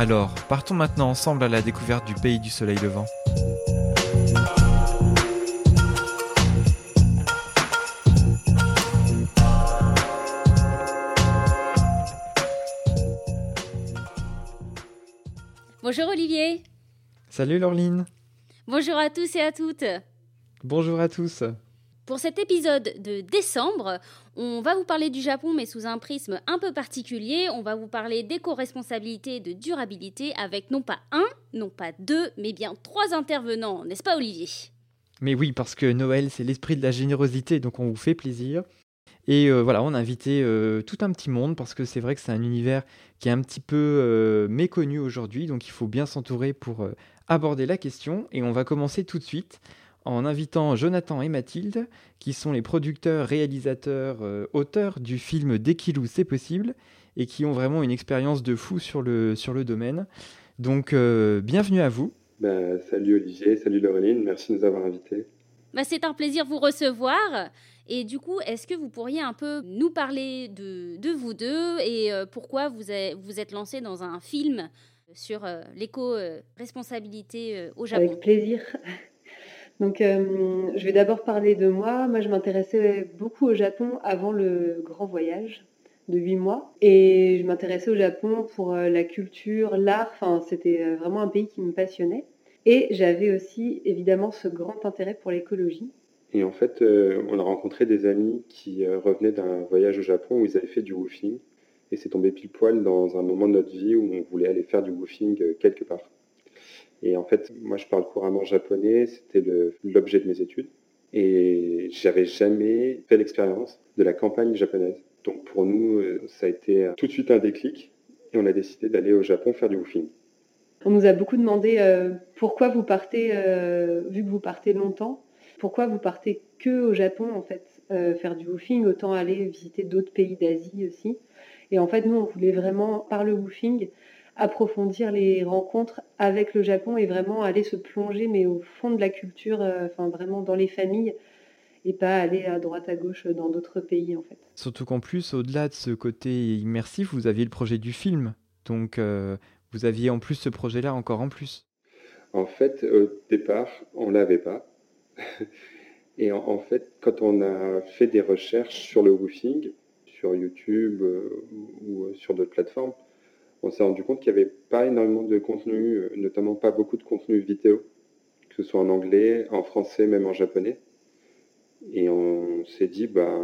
Alors, partons maintenant ensemble à la découverte du pays du soleil levant. Bonjour Olivier. Salut Laureline. Bonjour à tous et à toutes. Bonjour à tous. Pour cet épisode de décembre, on va vous parler du Japon mais sous un prisme un peu particulier. On va vous parler d'éco-responsabilité et de durabilité avec non pas un, non pas deux, mais bien trois intervenants, n'est-ce pas Olivier? Mais oui, parce que Noël, c'est l'esprit de la générosité, donc on vous fait plaisir. Et euh, voilà, on a invité euh, tout un petit monde parce que c'est vrai que c'est un univers qui est un petit peu euh, méconnu aujourd'hui, donc il faut bien s'entourer pour aborder la question. Et on va commencer tout de suite en invitant Jonathan et Mathilde, qui sont les producteurs, réalisateurs, auteurs du film Dekilou, c'est possible, et qui ont vraiment une expérience de fou sur le, sur le domaine. Donc bienvenue à vous. Bah, salut Olivier, salut Laureline, merci de nous avoir invités. Bah, c'est un plaisir de vous recevoir. Et du coup, est-ce que vous pourriez un peu nous parler de, de vous deux et euh, pourquoi vous êtes, vous êtes lancé dans un film sur euh, l'éco-responsabilité euh, au Japon? Avec plaisir. Donc, je vais d'abord parler de moi. Moi, je m'intéressais beaucoup au Japon avant le grand voyage de huit mois. Et je m'intéressais au Japon pour la culture, l'art. Enfin, c'était vraiment un pays qui me passionnait. Et j'avais aussi évidemment ce grand intérêt pour l'écologie. Et en fait, euh, on a rencontré des amis qui euh, revenaient d'un voyage au Japon où ils avaient fait du woofing. Et c'est tombé pile poil dans un moment de notre vie où on voulait aller faire du woofing euh, quelque part. Et en fait, moi je parle couramment japonais, c'était l'objet de mes études. Et j'avais jamais fait l'expérience de la campagne japonaise. Donc pour nous, ça a été tout de suite un déclic. Et on a décidé d'aller au Japon faire du woofing. On nous a beaucoup demandé pourquoi vous partez, vu que vous partez longtemps, pourquoi vous partez que au Japon en fait euh, faire du woofing Autant aller visiter d'autres pays d'Asie aussi. Et en fait, nous, on voulait vraiment, par le woofing, approfondir les rencontres avec le Japon et vraiment aller se plonger, mais au fond de la culture, euh, enfin vraiment dans les familles, et pas aller à droite à gauche dans d'autres pays en fait. Surtout qu'en plus, au-delà de ce côté immersif, vous aviez le projet du film, donc euh, vous aviez en plus ce projet-là encore en plus. En fait, au départ, on l'avait pas. Et en, fait, quand on a fait des recherches sur le woofing, sur YouTube euh, ou euh, sur d'autres plateformes, on s'est rendu compte qu'il n'y avait pas énormément de contenu, euh, notamment pas beaucoup de contenu vidéo, que ce soit en anglais, en français, même en japonais. Et on s'est dit, bah,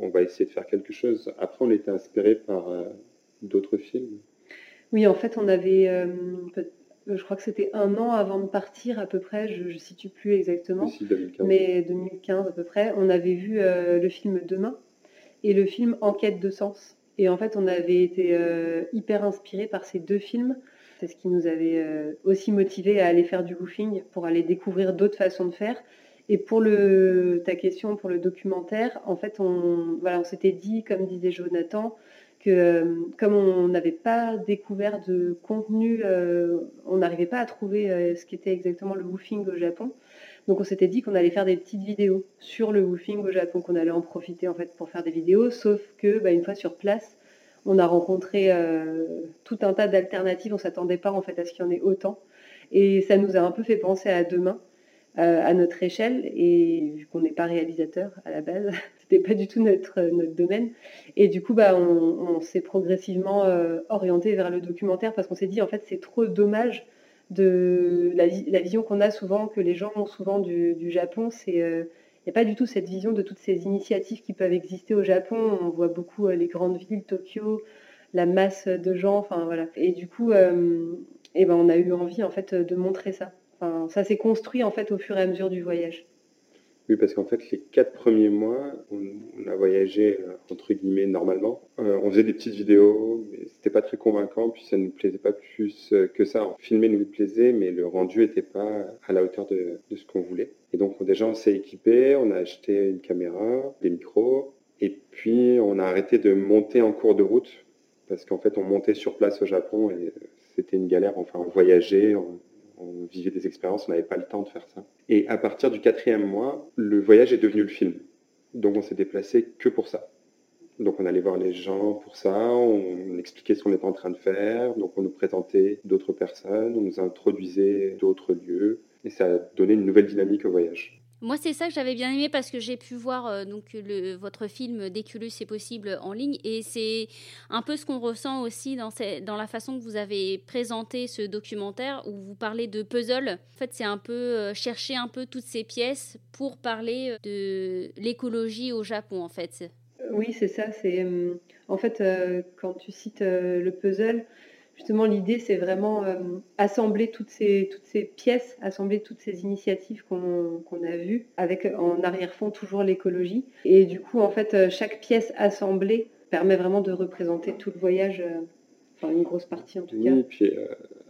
on va essayer de faire quelque chose. Après, on était inspiré par d'autres films. Oui, en fait, on avait euh, je crois que c'était un an avant de partir à peu près, je ne situe plus exactement, mais 2015 à peu près, on avait vu euh, le film Demain et le film Enquête de sens. Et en fait, on avait été euh, hyper inspirés par ces deux films. C'est ce qui nous avait aussi motivé à aller faire du woofing pour aller découvrir d'autres façons de faire. Et pour ta question, pour le documentaire, en fait, on, voilà, on s'était dit, comme disait Jonathan, que euh, comme on n'avait pas découvert de contenu, euh, on n'arrivait pas à trouver euh, ce qu'était exactement le woofing au Japon. Donc on s'était dit qu'on allait faire des petites vidéos sur le woofing au Japon, qu'on allait en profiter en fait pour faire des vidéos, sauf que bah, une fois sur place, on a rencontré tout un tas d'alternatives. On s'attendait pas en fait à ce qu'il y en ait autant, et ça nous a un peu fait penser à demain. à notre échelle et vu qu'on n'est pas réalisateur à la base, pas du tout notre, notre domaine. Et du coup, bah, on, s'est progressivement euh, orienté vers le documentaire parce qu'on s'est dit, en fait, c'est trop dommage de la, vision qu'on a souvent, que les gens ont souvent du, Japon. C'est il n'y a pas du tout cette vision de toutes ces initiatives qui peuvent exister au Japon. On voit beaucoup euh, les grandes villes, Tokyo, la masse de gens. Et du coup, euh, et ben, on a eu envie en fait de montrer ça. Ça s'est construit en fait au fur et à mesure du voyage. Parce qu'en fait, les quatre premiers mois, on, a voyagé euh, entre guillemets normalement. Euh, on faisait des petites vidéos, mais c'était pas très convaincant, puis ça ne nous plaisait pas plus euh, que ça. Filmer nous plaisait, mais le rendu n'était pas à la hauteur de, ce qu'on voulait. Et donc déjà, on s'est équipé, on a acheté une caméra, des micros, et puis on a arrêté de monter en cours de route, parce qu'en fait, on montait sur place au Japon et c'était une galère. Enfin, on voyageait, on vivait des expériences, on n'avait pas le temps de faire ça. Et à partir du quatrième mois, le voyage est devenu le film. Donc on s'est déplacé que pour ça. Donc on allait voir les gens pour ça, on expliquait ce qu'on était en train de faire, donc on nous présentait d'autres personnes, on nous introduisait d'autres lieux, et ça a donné une nouvelle dynamique au voyage. Moi, c'est ça que j'avais bien aimé parce que j'ai pu voir euh, donc votre film Dès que c'est possible en ligne et c'est un peu ce qu'on ressent aussi dans, la façon que vous avez présenté ce documentaire où vous parlez de puzzle. En fait, c'est un peu euh, chercher un peu toutes ces pièces pour parler de l'écologie au Japon, en fait. Oui, c'est ça. C'est en fait euh, quand tu cites le puzzle, justement, l'idée, c'est vraiment euh, assembler toutes ces, toutes ces pièces, assembler toutes ces initiatives qu'on a vues, avec en arrière-fond toujours l'écologie. Et du coup, en fait, euh, chaque pièce assemblée permet vraiment de représenter tout le voyage, euh, enfin une grosse partie en tout cas. Oui, puis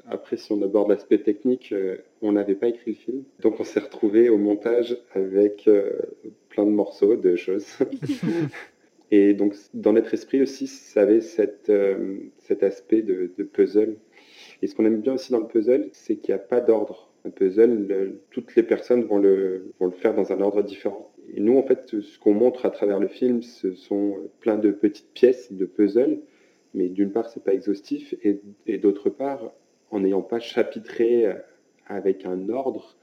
après, si on aborde l'aspect technique, on n'avait pas écrit le film. Donc, on s'est retrouvé au montage avec plein de morceaux, de choses. Et donc, dans notre esprit aussi, ça avait euh, cet aspect de, puzzle. Et ce qu'on aime bien aussi dans le puzzle, c'est qu'il n'y a pas d'ordre. Un puzzle, toutes les personnes vont le, faire dans un ordre différent. Et nous, en fait, ce qu'on montre à travers le film, ce sont plein de petites pièces de puzzle. Mais d'une part, c'est pas exhaustif. Et, d'autre part, en n'ayant pas chapitré avec un ordre,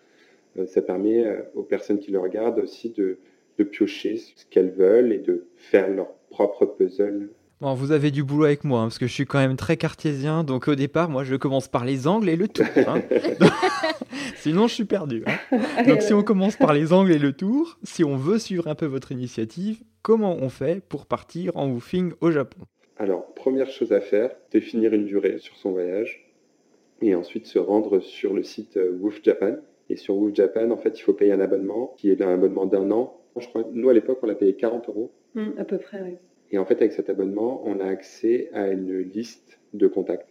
euh, ça permet euh, aux personnes qui le regardent aussi de, de piocher ce qu'elles veulent et de faire leur propre puzzle. Bon, vous avez du boulot avec moi, hein, parce que je suis quand même très cartésien, donc au départ, moi, je commence par les angles et le tour. Hein. Sinon, je suis perdu. Hein. Donc si on commence par les angles et le tour, si on veut suivre un peu votre initiative, comment on fait pour partir en woofing au Japon? Alors, première chose à faire, définir une durée sur son voyage, et ensuite se rendre sur le site euh, Woof Japan. Et sur Woof Japan, en fait, il faut payer un abonnement, qui est un abonnement d'un an je crois, nous à l'époque, on l'a payé 40 euros. Hum, à peu près, oui. Et en fait, avec cet abonnement, on a accès à une liste de contacts.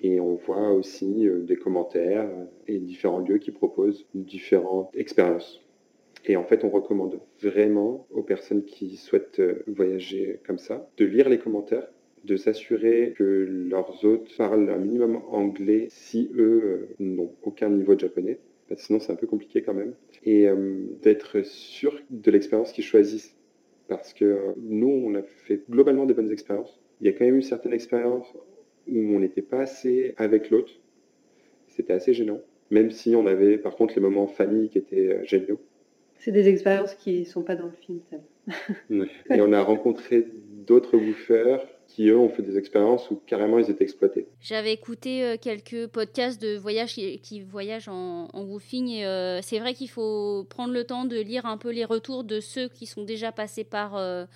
Et on voit aussi euh, des commentaires et différents lieux qui proposent différentes expériences. Et en fait, on recommande vraiment aux personnes qui souhaitent euh, voyager comme ça de lire les commentaires, de s'assurer que leurs hôtes parlent un minimum anglais si eux euh, n'ont aucun niveau de japonais sinon c'est un peu compliqué quand même. Et euh, d'être sûr de l'expérience qu'ils choisissent. Parce que euh, nous, on a fait globalement des bonnes expériences. Il y a quand même eu certaines expériences où on n'était pas assez avec l'autre. C'était assez gênant. Même si on avait par contre les moments famille qui étaient euh, géniaux. C'est des expériences qui ne sont pas dans le film. Et on a rencontré d'autres bouffeurs qui, eux, ont fait des expériences où carrément ils étaient exploités. J'avais écouté euh, quelques podcasts de voyage qui, voyagent en, woofing et euh, c'est vrai qu'il faut prendre le temps de lire un peu les retours de ceux qui sont déjà passés par euh,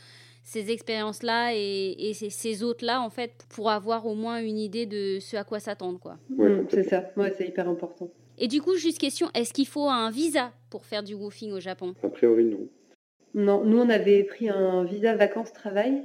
ces expériences-là et, ces, autres-là, en fait, pour avoir au moins une idée de ce à quoi s'attendre. quoi. Mm, c'est ça, ouais, c'est hyper important. Et du coup, juste question, est-ce qu'il faut un visa pour faire du woofing au Japon? A priori, non. Non, nous, on avait pris un visa vacances-travail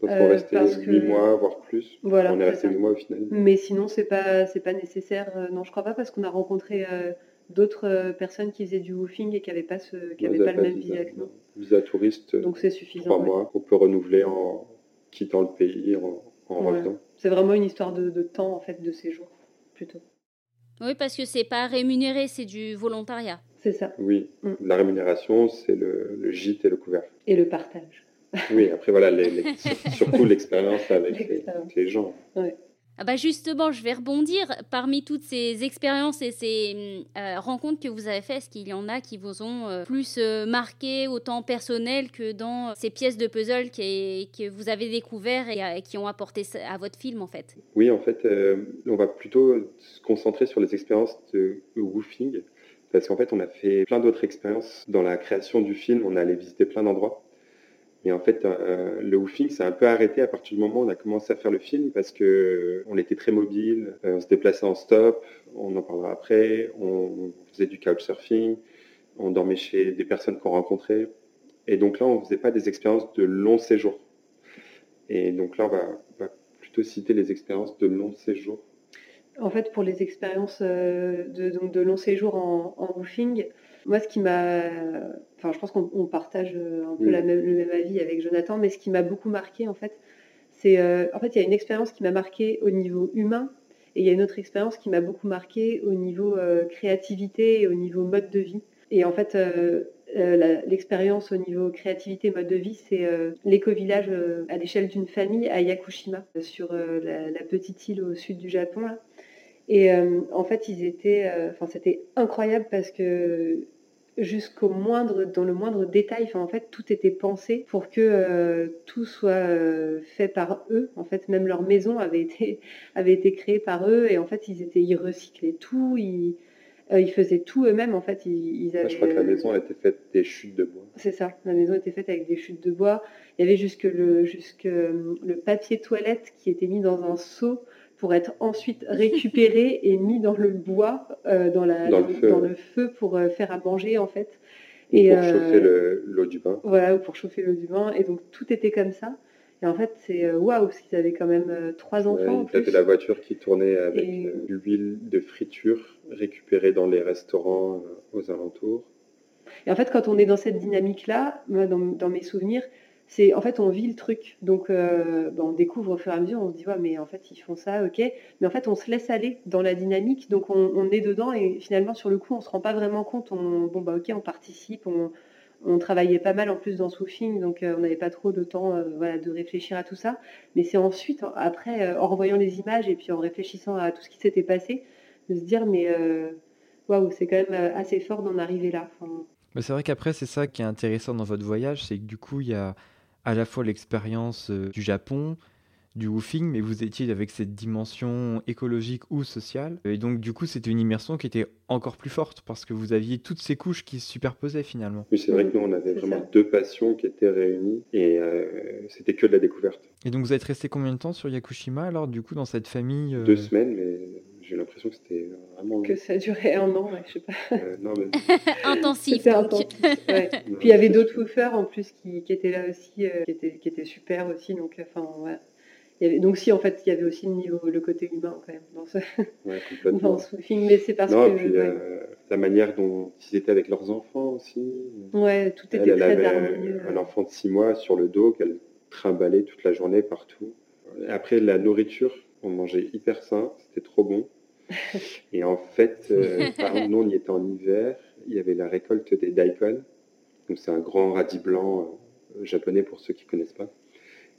donc on restait euh, 8 mois, voire plus. Voilà, on est resté 8 mois au final. Mais sinon, c'est pas, c'est pas nécessaire. Euh, non, je crois pas parce qu'on a rencontré euh, d'autres personnes qui faisaient du woofing et qui n'avaient pas, ce, qui avaient pas, le même visa, que nous. Visa touriste. Donc c'est suffisant. 3 mois. On peut renouveler en quittant le pays, en, en revenant. C'est vraiment une histoire de, de, temps en fait, de séjour, plutôt. Oui, parce que c'est pas rémunéré, c'est du volontariat. C'est ça. Oui, mm. la rémunération, c'est le, le gîte et le couvercle. Et le partage. Oui, après voilà, surtout l'expérience avec les, gens. Ah bah justement, je vais rebondir. Parmi toutes ces expériences et ces euh, rencontres que vous avez faites, est-ce qu'il y en a qui vous ont euh, plus euh, marqué, autant personnel que dans ces pièces de puzzle qui, que vous avez découvertes et qui ont apporté à votre film en fait? Oui, en fait, on va plutôt se concentrer sur les expériences de woofing. Parce qu'en fait, on a fait plein d'autres expériences dans la création du film. On est allé visiter plein d'endroits. Et en fait, euh, le woofing s'est un peu arrêté à partir du moment où on a commencé à faire le film parce que euh, on était très mobile, euh, on se déplaçait en stop, on en parlera après, on faisait du couchsurfing, on dormait chez des personnes qu'on rencontrait. Et donc là, on ne faisait pas des expériences de long séjour. Et donc là, on va, plutôt citer les expériences de long séjour. En fait, pour les expériences de, donc de long séjour en, en woofing, moi, ce qui m'a. Enfin, je pense qu'on partage euh, un peu la même, le même avis avec Jonathan, mais ce qui m'a beaucoup marqué, en fait, c'est. Euh, en fait, il y a une expérience qui m'a marqué au niveau humain, et il y a une autre expérience qui m'a beaucoup marqué au niveau créativité et au niveau mode de vie. Et en fait, euh, l'expérience au niveau créativité, mode de vie, c'est euh, l'éco-village euh, à l'échelle d'une famille à Yakushima, sur la, petite île au sud du Japon. Et en fait, ils étaient, enfin, c'était incroyable parce que jusqu'au moindre, dans le moindre détail, enfin, en fait, tout était pensé pour que tout soit fait par eux. En fait, même leur maison avait été, avait été créée par eux et en fait, ils étaient, ils recyclaient tout, ils euh, ils faisaient tout eux-mêmes, en fait. Ils, Je crois que la maison a été faite des chutes de bois. C'est ça, la maison était faite avec des chutes de bois. Il y avait jusque le, jusque le papier toilette qui était mis dans un seau pour être ensuite récupéré et mis dans le bois, euh, dans, la, dans, le feu, pour euh, faire à manger, en fait. et, pour chauffer l'eau du bain. Voilà, ou pour chauffer l'eau du bain. Et donc, tout était comme ça. Et en fait, c'est euh, waouh, parce qu'ils avaient quand même euh, trois enfants. Ouais, il y la voiture qui tournait avec euh, l'huile de friture récupérée dans les restaurants aux alentours. Et en fait, quand on est dans cette dynamique-là, dans, mes souvenirs, c'est en fait on vit le truc. Donc ben, on découvre au fur et à mesure, on se dit ouais, mais en fait ils font ça, ok. Mais en fait on se laisse aller dans la dynamique, donc on, est dedans et finalement sur le coup on se rend pas vraiment compte. On, bon bah ok, on participe, on, travaillait pas mal en plus dans Swoofing, donc euh, on n'avait pas trop de temps euh, de réfléchir à tout ça. Mais c'est ensuite, après, euh, en revoyant les images et puis en réfléchissant à tout ce qui s'était passé, de se dire, mais waouh, c'est quand même assez fort d'en arriver là. c'est vrai qu'après, c'est ça qui est intéressant dans votre voyage, c'est que du coup, il y a à la fois l'expérience du Japon, du woofing, mais vous étiez avec cette dimension écologique ou sociale. Et donc, du coup, c'était une immersion qui était encore plus forte parce que vous aviez toutes ces couches qui se superposaient finalement. Oui, c'est vrai que nous, on avait vraiment deux passions qui étaient réunies et euh, c'était que de la découverte. Et donc, vous êtes resté combien de temps sur Yakushima alors, du coup, dans cette famille euh? Deux semaines, mais j'ai l'impression que c'était vraiment. Que ça durait un an, je sais pas. Euh, non, mais... intensif. Puis il y avait d'autres woofers en plus qui, qui, étaient là aussi, qui, étaient, qui étaient super aussi. Donc, enfin, ouais donc si en fait il y avait aussi le niveau, le côté humain quand même dans ce, dans ce film, mais c'est parce que puis, euh, la manière dont ils étaient avec leurs enfants aussi. Ouais, tout était très elle avait Un enfant de 6 mois sur le dos qu'elle trimballait toute la journée partout. Après la nourriture, on mangeait hyper sain, c'était trop bon. Et en fait, euh, par nous on y était en hiver, il y avait la récolte des daikon, donc c'est un grand radis blanc euh, japonais pour ceux qui connaissent pas.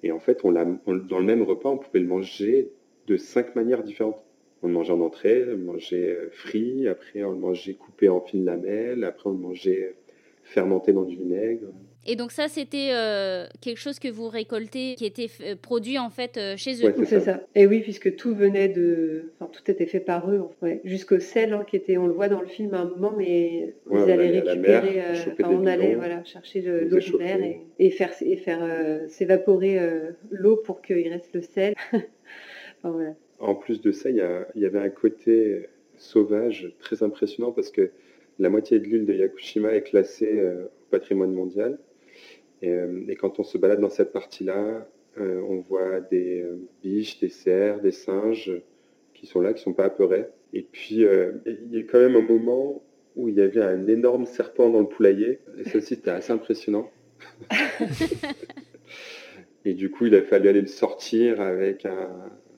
Et en fait, dans le même repas, on pouvait le manger de cinq manières différentes. On le mangeait en entrée, on le mangeait euh, frit, après on le mangeait coupé en fines lamelles, après on le mangeait fermenté dans du vinaigre. Et donc ça, c'était euh, quelque chose que vous récoltez, qui était euh, produit en fait euh, chez eux. c'est ça. Et oui, puisque tout venait de, enfin tout était fait par eux, ouais. jusqu'au sel hein, qui était, on le voit dans le film à un moment, mais ils allaient récupérer, on allait voilà chercher l'eau de mer et, faire et faire s'évaporer l'eau pour qu'il reste le sel. En plus de ça, il y, y avait un côté sauvage très impressionnant parce que la moitié de l'île de Yakushima est classée au patrimoine mondial. Euh, et, quand on se balade dans cette partie-là, euh, on voit des euh, biches, des cerfs, des singes qui sont là, qui ne sont pas apeurés. Et puis, il y a quand même un moment où il y avait un énorme serpent dans le poulailler. Et ça aussi, c'était assez impressionnant. et du coup, il a fallu aller le sortir avec un,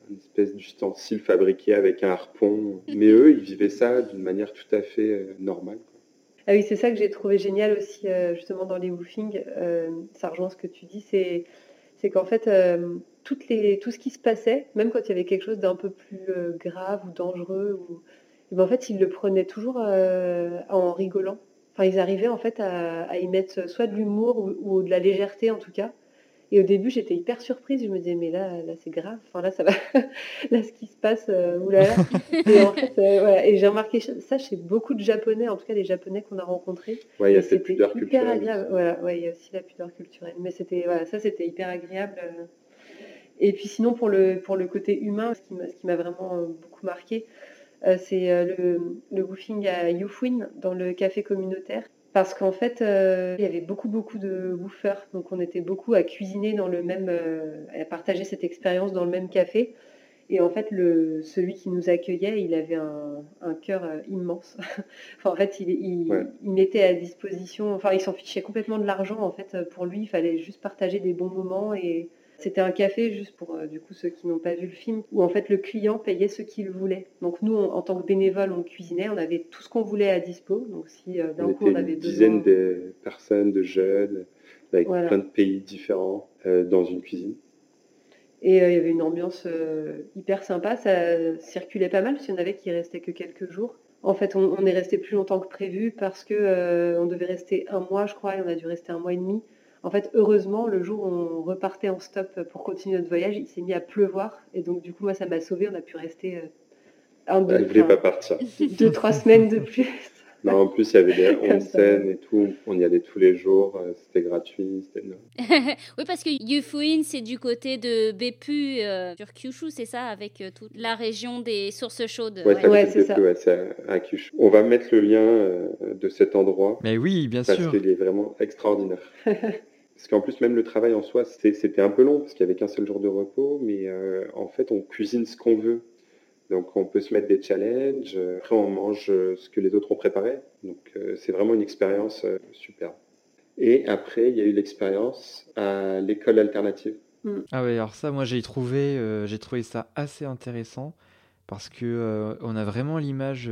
une espèce d'ustensile fabriqué avec un harpon. Mais eux, ils vivaient ça d'une manière tout à fait normale. Ah oui, c'est ça que j'ai trouvé génial aussi, euh, justement, dans les woofings. Euh, ça rejoint ce que tu dis, c'est, qu'en fait, euh, tout ce qui se passait, même quand il y avait quelque chose d'un peu plus grave ou dangereux, eh ben, en fait, ils le prenaient toujours en rigolant. Enfin, ils arrivaient en fait à, y mettre soit de l'humour ou, de la légèreté en tout cas. Et au début, j'étais hyper surprise. Je me disais, mais là, là c'est grave. Enfin, là, ça va. là, ce qui se passe, euh, oulala. et en fait, euh, voilà. Et j'ai remarqué ça chez beaucoup de Japonais, en tout cas les Japonais qu'on a rencontrés. Ouais, il y a cette pudeur culturelle. Agréable. Voilà, ouais, il y a aussi la pudeur culturelle. Mais c'était, voilà, ça, c'était hyper agréable. Euh. Et puis sinon, pour le, pour le côté humain, ce qui m'a vraiment beaucoup marqué, c'est le, le woofing à Yufuin, dans le café communautaire. Parce qu'en fait, il y avait beaucoup, beaucoup de bouffeurs. Donc, on était beaucoup à cuisiner dans le même, à partager cette expérience dans le même café. Et en fait, le, celui qui nous accueillait, il avait un, cœur euh, immense. en fait, il, mettait à disposition, enfin, il s'en fichait complètement de l'argent. En fait, pour lui, il fallait juste partager des bons moments. Et c'était un café, juste pour euh, du coup ceux qui n'ont pas vu le film, où en fait le client payait ce qu'il voulait. Donc nous, en tant que bénévole, on cuisinait, on avait tout ce qu'on voulait à dispo. Donc si euh, d'un coup on avait une dizaine de personnes, de jeunes, avec plein de pays différents dans une cuisine. Et euh, il y avait une ambiance euh, hyper sympa. Ça circulait pas mal, parce qu'il y en avait qui restaient que quelques jours. En fait, on, est resté plus longtemps que prévu parce que euh, on devait rester un mois, je crois, et on a dû rester un mois et demi. En fait, heureusement, le jour où on repartait en stop pour continuer notre voyage, il s'est mis à pleuvoir. Et donc, du coup, moi, ça m'a sauvé. On a pu rester un, deux, Elle voulait pas partir. deux, trois semaines de plus. Non, en plus, il y avait des onsen et tout. On y allait tous les jours. Euh, c'était gratuit. oui, parce que Yufuin, c'est du côté de Bepu, euh, sur Kyushu, c'est ça, avec euh, toute la région des sources chaudes. Oui, ouais. c'est ça. c'est à, Kyushu. On va mettre le lien de cet endroit. Mais oui, bien sûr. Parce qu'il est vraiment extraordinaire. Parce qu'en plus, même le travail en soi, c'était un peu long, parce qu'il n'y avait qu'un seul jour de repos, mais en fait, on cuisine ce qu'on veut. Donc on peut se mettre des challenges, après on mange ce que les autres ont préparé. Donc euh, c'est vraiment une expérience euh, superbe. Et après, il y a eu l'expérience à l'école alternative. Mm. Ah oui, alors ça, moi j'ai trouvé, euh, j'ai trouvé ça assez intéressant parce que on a vraiment l'image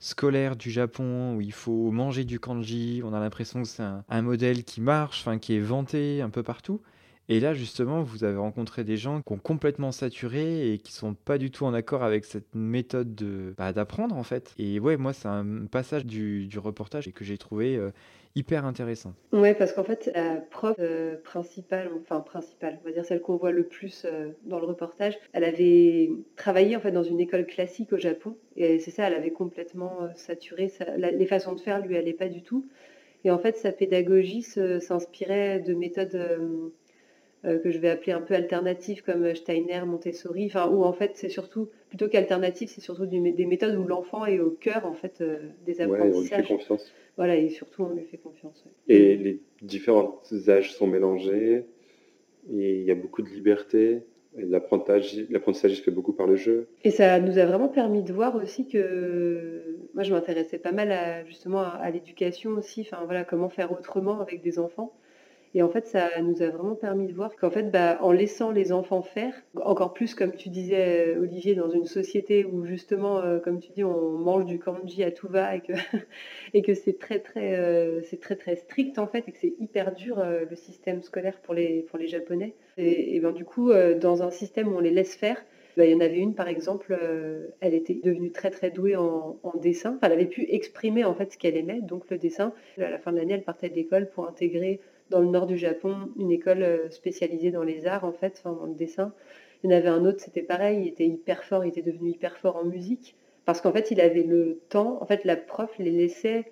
scolaire du Japon où il faut manger du kanji. On a l'impression que c'est un, modèle qui marche, enfin qui est vanté un peu partout. Et là, justement, vous avez rencontré des gens qui ont complètement saturé et qui sont pas du tout en accord avec cette méthode de bah, d'apprendre en fait. Et ouais, moi, c'est un passage du, du reportage que j'ai trouvé euh, hyper intéressant. Ouais, parce qu'en fait, la prof euh, principale, enfin principale, on va dire celle qu'on voit le plus euh, dans le reportage, elle avait travaillé en fait dans une école classique au Japon et c'est ça, elle avait complètement saturé. les façons de faire lui allaient pas du tout. Et en fait, sa pédagogie s'inspirait de méthodes euh, que je vais appeler un peu alternatives comme Steiner, Montessori, enfin où en fait c'est surtout plutôt qu'alternative, c'est surtout des méthodes où l'enfant est au cœur en fait euh, des apprentissages. Ouais, on lui fait confiance. Voilà, et surtout on lui fait confiance. Et les différents âges sont mélangés, et il y a beaucoup de liberté. L'apprentissage, l'apprentissage se fait beaucoup par le jeu. Et ça nous a vraiment permis de voir aussi que moi je m'intéressais pas mal à, justement à, à l'éducation aussi, enfin voilà comment faire autrement avec des enfants. Et en fait, ça nous a vraiment permis de voir qu'en fait, bah, en laissant les enfants faire, encore plus comme tu disais, Olivier, dans une société où justement, euh, comme tu dis, on mange du kanji à tout va et que, et que c'est très très, euh, c'est très très strict en fait et que c'est hyper dur euh, le système scolaire pour les pour les Japonais. Et, et ben du coup, dans un système où on les laisse faire, bah, il y en avait une, par exemple, elle était devenue très très douée en, en dessin. Enfin, elle avait pu exprimer en fait ce qu'elle aimait, donc le dessin. À la fin de l'année, elle partait de l'école pour intégrer dans le nord du Japon, une école euh, spécialisée dans les arts, en fait, enfin, dans le dessin. Il y en avait un autre, c'était pareil, il était hyper fort, il était devenu hyper fort en musique, parce qu'en fait, il avait le temps, en fait, la prof les laissait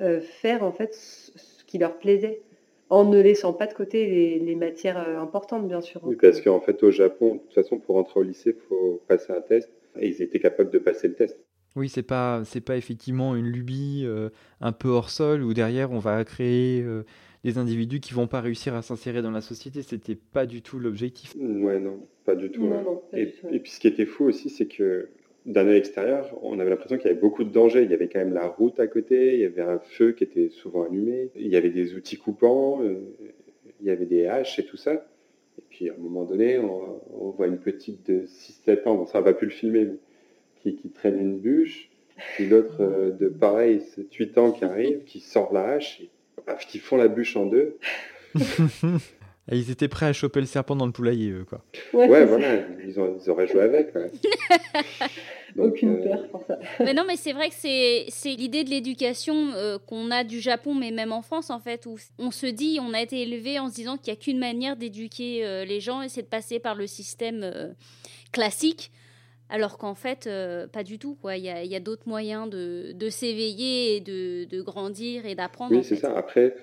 euh, faire, en fait, ce qui leur plaisait, en ne laissant pas de côté les, matières euh, importantes, bien sûr. Oui, parce qu'en fait, au Japon, de toute façon, pour rentrer au lycée, il faut passer un test, et ils étaient capables de passer le test. Oui, c'est pas c'est pas effectivement une lubie un peu hors sol où derrière on va créer des individus qui vont pas réussir à s'insérer dans la société. C'était pas du tout l'objectif. Ouais, non, pas du tout. et, puis ce qui était fou aussi, c'est que d'un œil extérieur, on avait l'impression qu'il y avait beaucoup de dangers. Il y avait quand même la route à côté, il y avait un feu qui était souvent allumé, il y avait des outils coupants, euh, il y avait des haches et tout ça. Et puis à un moment donné, on, voit une petite de 6-7 ans, bon ça n'a pas pu le filmer, qui, qui traîne une bûche, puis l'autre euh, de pareil, 8 ans qui arrive, qui sort la hache, et ils font la bûche en deux. Et ils étaient prêts à choper le serpent dans le poulailler, eux, quoi. Ouais, voilà, ils, auraient joué avec. Aucune euh, peur pour ça. Mais non, mais c'est vrai que c'est l'idée de l'éducation euh, qu'on a du Japon, mais même en France, en fait, où on se dit, on a été élevé en se disant qu'il n'y a qu'une manière d'éduquer euh, les gens, et c'est de passer par le système classique. Alors qu'en fait, euh, pas du tout. Quoi. Il y a, d'autres moyens de, s'éveiller et de, grandir et d'apprendre. Oui, c'est ça. Après,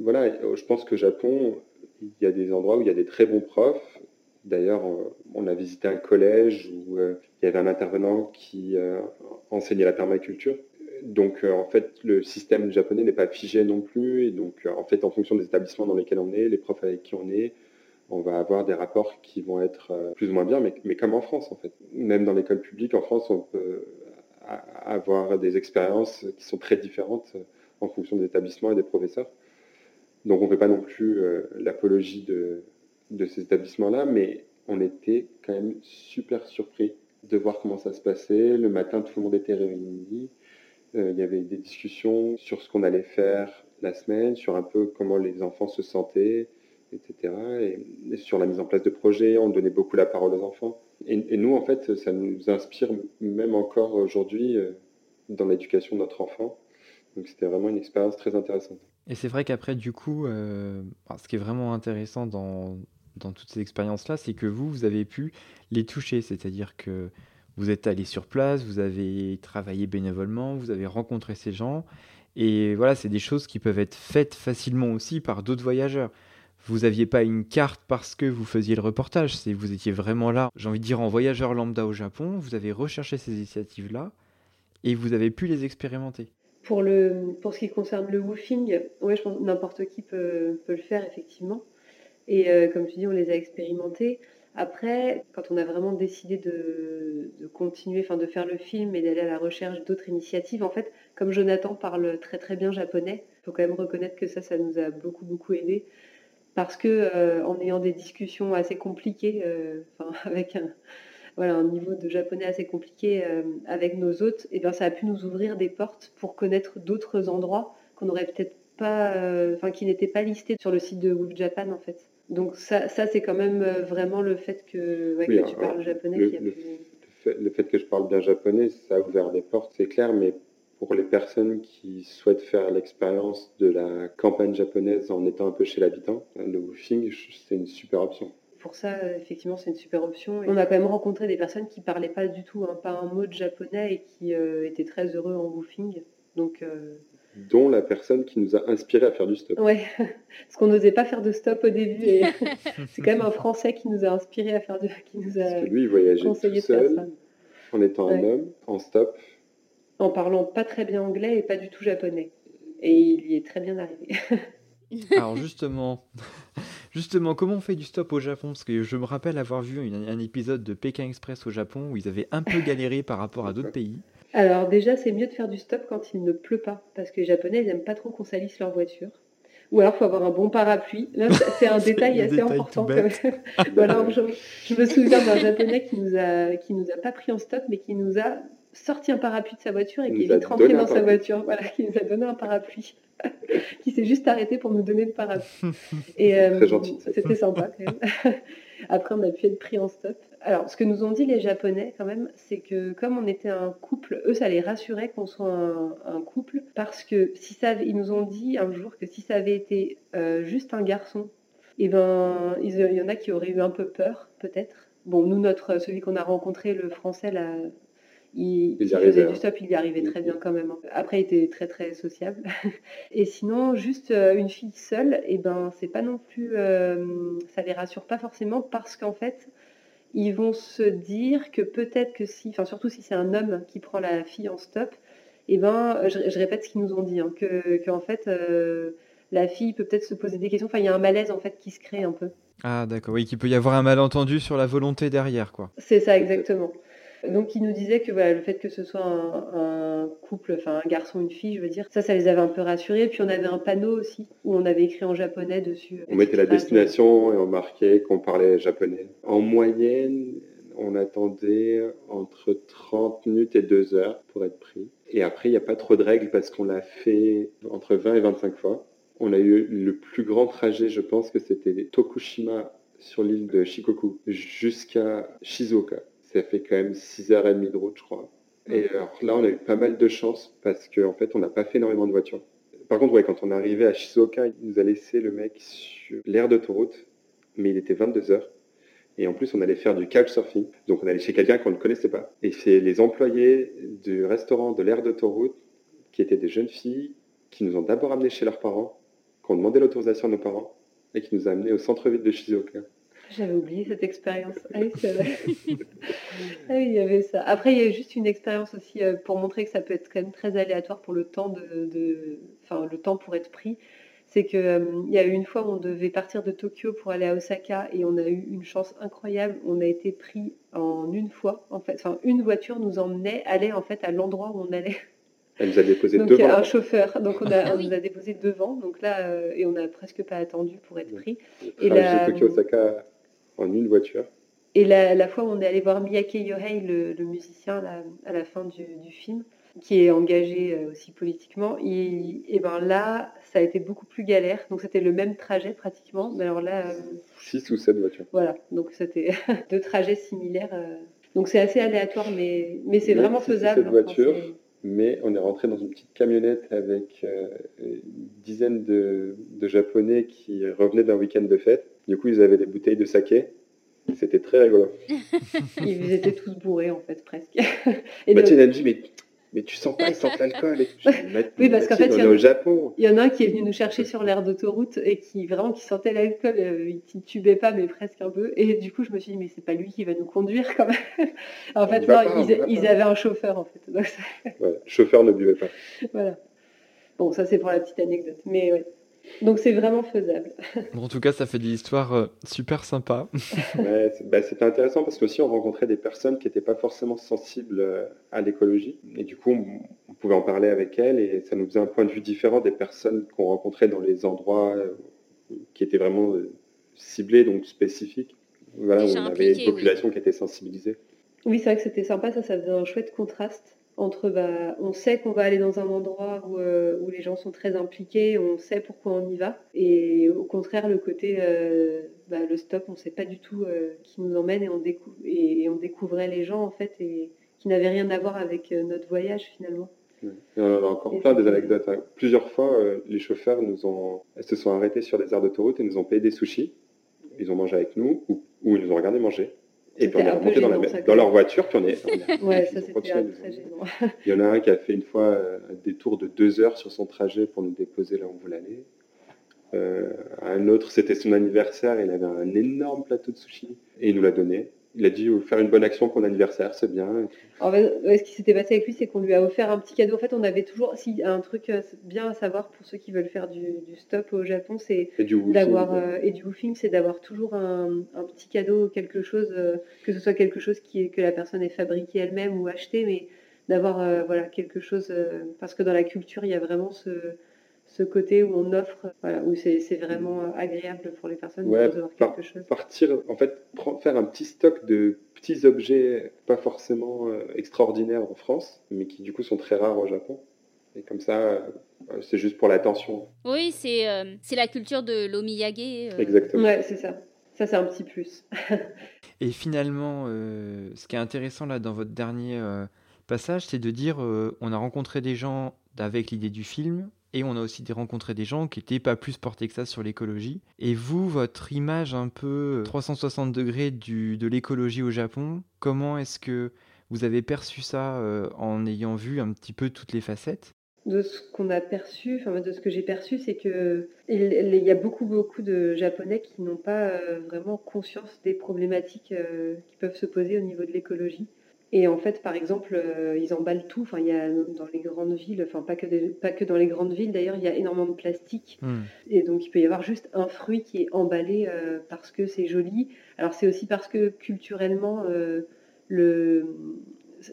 voilà, je pense que Japon, il y a des endroits où il y a des très bons profs. D'ailleurs, on a visité un collège où euh, il y avait un intervenant qui euh, enseignait la permaculture. donc en fait, le système japonais n'est pas figé non plus. Et donc en fait, en fonction des établissements dans lesquels on est, les profs avec qui on est, on va avoir des rapports qui vont être plus ou moins bien, mais, comme en France en fait. Même dans l'école publique en France, on peut avoir des expériences qui sont très différentes en fonction des établissements et des professeurs. Donc on ne fait pas non plus euh, l'apologie de, ces établissements-là, mais on était quand même super surpris de voir comment ça se passait. Le matin, tout le monde était réuni. Euh, il y avait des discussions sur ce qu'on allait faire la semaine, sur un peu comment les enfants se sentaient, etc. Et, sur la mise en place de projets, on donnait beaucoup la parole aux enfants. Et, nous, en fait, ça nous inspire même encore aujourd'hui euh, dans l'éducation de notre enfant. Donc c'était vraiment une expérience très intéressante. Et c'est vrai qu'après, du coup, euh, ce qui est vraiment intéressant dans, dans toutes ces expériences-là, c'est que vous, vous avez pu les toucher. C'est-à-dire que vous êtes allé sur place, vous avez travaillé bénévolement, vous avez rencontré ces gens. Et voilà, c'est des choses qui peuvent être faites facilement aussi par d'autres voyageurs. Vous n'aviez pas une carte parce que vous faisiez le reportage, c'est vous étiez vraiment là, j'ai envie de dire en voyageur lambda au Japon, vous avez recherché ces initiatives-là et vous avez pu les expérimenter. Pour, le, pour ce qui concerne le woofing, ouais, je pense que n'importe qui peut, peut, le faire, effectivement. Et euh, comme tu dis, on les a expérimentés. Après, quand on a vraiment décidé de, de continuer, enfin de faire le film et d'aller à la recherche d'autres initiatives, en fait, comme Jonathan parle très très bien japonais, il faut quand même reconnaître que ça, ça nous a beaucoup beaucoup aidé. Parce que euh, en ayant des discussions assez compliquées, euh, avec un, voilà, un niveau de japonais assez compliqué euh, avec nos hôtes, et bien ça a pu nous ouvrir des portes pour connaître d'autres endroits qu'on n'aurait peut-être pas, enfin qui n'étaient pas listés sur le site de Woof Japan en fait. Donc ça, ça c'est quand même vraiment le fait que, tu parles japonais. Le, qui a le, fait, le, fait, que je parle bien japonais, ça a ouvert des portes, c'est clair, mais pour les personnes qui souhaitent faire l'expérience de la campagne japonaise en étant un peu chez l'habitant, le woofing, c'est une super option pour ça, effectivement, c'est une super option. on a quand même rencontré des personnes qui parlaient pas du tout, hein, pas un mot de japonais et qui euh, étaient très heureux en woofing. Donc, euh, Dont la personne qui nous a inspiré à faire du stop. Ouais, parce qu'on n'osait pas faire de stop au début. Et c'est quand même un Français qui nous a inspiré à faire de. Qui nous a parce que lui, il voyageait tout seul, en étant un homme, en stop. En parlant pas très bien anglais et pas du tout japonais. Et il y est très bien arrivé. Alors justement, justement, comment on fait du stop au Japon? Parce que je me rappelle avoir vu un épisode de Pékin Express au Japon où ils avaient un peu galéré par rapport à d'autres pays. Alors déjà, c'est mieux de faire du stop quand il ne pleut pas, parce que les Japonais, ils n'aiment pas trop qu'on salisse leur voiture. Ou alors, il faut avoir un bon parapluie. Là, c'est un détail assez important. voilà, je, je, me souviens d'un Japonais qui nous a, qui nous a pas pris en stop, mais qui nous a sorti un parapluie de sa voiture et qui est vite rentré dans sa voiture. Voilà, qui nous a donné un parapluie. qui s'est juste arrêté pour nous donner le parapluie. Et, euh, Très gentil. C'était sympa quand même. Après, on a pu être pris en stop. Alors, ce que nous ont dit les Japonais quand même, c'est que comme on était un couple, eux, ça les rassurait qu'on soit un, couple, parce que si ça, ils nous ont dit un jour que si ça avait été euh, juste un garçon, et eh ben, il y en a qui auraient eu un peu peur, peut-être. Bon, nous, notre, celui qu'on a rencontré, le français, là, il, faisait du stop, il y arrivait très bien quand même. Hein. Après, il était très très sociable. Et sinon, juste euh, une fille seule, et eh ben c'est pas non plus, euh, ça les rassure pas forcément parce qu'en fait, ils vont se dire que peut-être que si, enfin surtout si c'est un homme qui prend la fille en stop, et eh ben je, répète ce qu'ils nous ont dit, hein, que, en fait euh, la fille peut peut-être se poser des questions. Enfin, il y a un malaise en fait qui se crée un peu. Ah d'accord, oui, qu'il peut y avoir un malentendu sur la volonté derrière, quoi. C'est ça exactement. Donc il nous disait que voilà, le fait que ce soit un, couple, enfin un garçon, une fille, je veux dire, ça, ça les avait un peu rassurés. Puis on avait un panneau aussi où on avait écrit en japonais dessus. On mettait la destination et on marquait qu'on parlait japonais. En moyenne, on attendait entre 30 minutes et 2 heures pour être pris. Et après, il n'y a pas trop de règles parce qu'on l'a fait entre 20 et 25 fois. On a eu le plus grand trajet, je pense que c'était Tokushima sur l'île de Shikoku jusqu'à Shizuoka ça fait quand même 6h30 de route, je crois. Et alors là, on a eu pas mal de chance parce qu'en en fait, on n'a pas fait énormément de voitures. Par contre, ouais, quand on est arrivé à Shizuoka, il nous a laissé le mec sur l'aire d'autoroute, mais il était 22h. Et en plus, on allait faire du couchsurfing. Donc, on allait chez quelqu'un qu'on ne connaissait pas. Et c'est les employés du restaurant de l'aire d'autoroute, qui étaient des jeunes filles, qui nous ont d'abord amenés chez leurs parents, qui ont demandé l'autorisation à nos parents, et qui nous a amenés au centre-ville de Shizuoka. J'avais oublié cette expérience. Ah oui, c'est vrai. ah oui, il y avait ça. Après, il y a juste une expérience aussi euh, pour montrer que ça peut être quand même très aléatoire pour le temps de, enfin, le temps pour être pris. C'est qu'il euh, il y a eu une fois où on devait partir de Tokyo pour aller à Osaka et on a eu une chance incroyable. On a été pris en une fois, en fait. Enfin, une voiture nous emmenait, allait en fait à l'endroit où on allait. Elle nous a déposé donc, devant. Un chauffeur. Donc on, a, ah nous a déposé devant. Donc là, euh, et on n'a presque pas attendu pour être pris. Et la... Tokyo Osaka en une voiture. Et la, fois où on est allé voir Miyake Yohei, le, musicien, à la fin du, film, qui est engagé euh, aussi politiquement, et ben là, ça a été beaucoup plus galère. Donc c'était le même trajet pratiquement. Mais alors là. 6 euh, ou 7 voitures. Voilà. Donc c'était deux trajets similaires. Euh. Donc c'est assez aléatoire, mais, mais c'est vraiment faisable. Cette voiture, mais on est rentré dans une petite camionnette avec une dizaine de, de Japonais qui revenaient d'un week-end de fête du coup, ils avaient des bouteilles de saké. C'était très rigolo. ils étaient tous bourrés, en fait, presque. Et Mathilde a dit, mais, mais tu sens pas, ils sentent l'alcool. oui, parce qu'en fait, il y, au Japon. il y en a un qui est venu nous chercher sur l'aire d'autoroute et qui vraiment qui sentait l'alcool. Euh, il ne tubait pas, mais presque un peu. Et du coup, je me suis dit, mais c'est pas lui qui va nous conduire quand même. en fait, non, ils, avaient un chauffeur, en fait. Donc, le chauffeur ne buvait pas. voilà. Bon, ça, c'est pour la petite anecdote. Mais ouais. Donc c'est vraiment faisable. en tout cas, ça fait des histoires euh, super sympas. Bah, c'était intéressant parce qu'aussi on rencontrait des personnes qui n'étaient pas forcément sensibles euh, à l'écologie. Et du coup, on, pouvait en parler avec elles et ça nous faisait un point de vue différent des personnes qu'on rencontrait dans les endroits euh, qui étaient vraiment ciblés, donc spécifiques. Voilà, où on avait une population qui était sensibilisée. Oui, c'est vrai que c'était sympa, ça, ça faisait un chouette contraste entre bah, on sait qu'on va aller dans un endroit où, euh, où, les gens sont très impliqués, on sait pourquoi on y va, et au contraire le côté euh, bah, le stop, on ne sait pas du tout euh, qui nous emmène et on, découvre, et, on découvrait les gens en fait et qui n'avaient rien à voir avec notre voyage finalement. on a encore plein des anecdotes. Hein. Plusieurs fois, les chauffeurs nous ont, se sont arrêtés sur des aires d'autoroute et nous ont payé des sushis. Ils ont mangé avec nous ou, ou ils nous ont regardé manger. Et puis on est remonté dans, dans, leur voiture, puis on est. ouais, ça c'était très Il y en a un qui a fait une fois euh, un détour de deux heures sur son trajet pour nous déposer là où on voulait aller. Euh, un autre, c'était son anniversaire, il avait un énorme plateau de sushi et il nous l'a donné il a dit faire une bonne action pour l'anniversaire, c'est bien. En fait, ce qui s'était passé avec lui, c'est qu'on lui a offert un petit cadeau. En fait, on avait toujours si, un truc euh, bien à savoir pour ceux qui veulent faire du, stop au Japon, c'est d'avoir euh, et du woofing, c'est d'avoir toujours un, petit cadeau, quelque chose, euh, que ce soit quelque chose qui est, que la personne ait fabriqué elle-même ou acheté, mais d'avoir voilà quelque chose parce que dans la culture, il y a vraiment ce ce côté où on offre, voilà, où c'est vraiment euh, agréable pour les personnes ouais, de quelque chose. Partir, en fait, faire un petit stock de petits objets pas forcément euh, extraordinaires en France, mais qui du coup sont très rares au Japon. Et comme ça, euh, c'est juste pour l'attention. Oui, c'est c'est la culture de l'omiyage. Exactement. Ouais, c'est ça. Ça, c'est un petit plus. Et finalement, ce qui est intéressant là dans votre dernier passage, c'est de dire on a rencontré des gens avec l'idée du film, et on a aussi rencontré des gens qui n'étaient pas plus portés que ça sur l'écologie. Et vous, votre image un peu 360 degrés de l'écologie au Japon, comment est-ce que vous avez perçu ça euh, en ayant vu un petit peu toutes les facettes? De ce qu'on a perçu, enfin de ce que j'ai perçu, c'est que il, y a beaucoup beaucoup de Japonais qui n'ont pas euh, vraiment conscience des problématiques euh, qui peuvent se poser au niveau de l'écologie. Et en fait, par exemple, euh, ils emballent tout. Enfin, il y a dans les grandes villes, enfin pas que, pas que dans les grandes villes d'ailleurs, il y a énormément de plastique. Hmm. Et donc, il peut y avoir juste un fruit qui est emballé euh, parce que c'est joli. Alors, c'est aussi parce que culturellement, euh, le,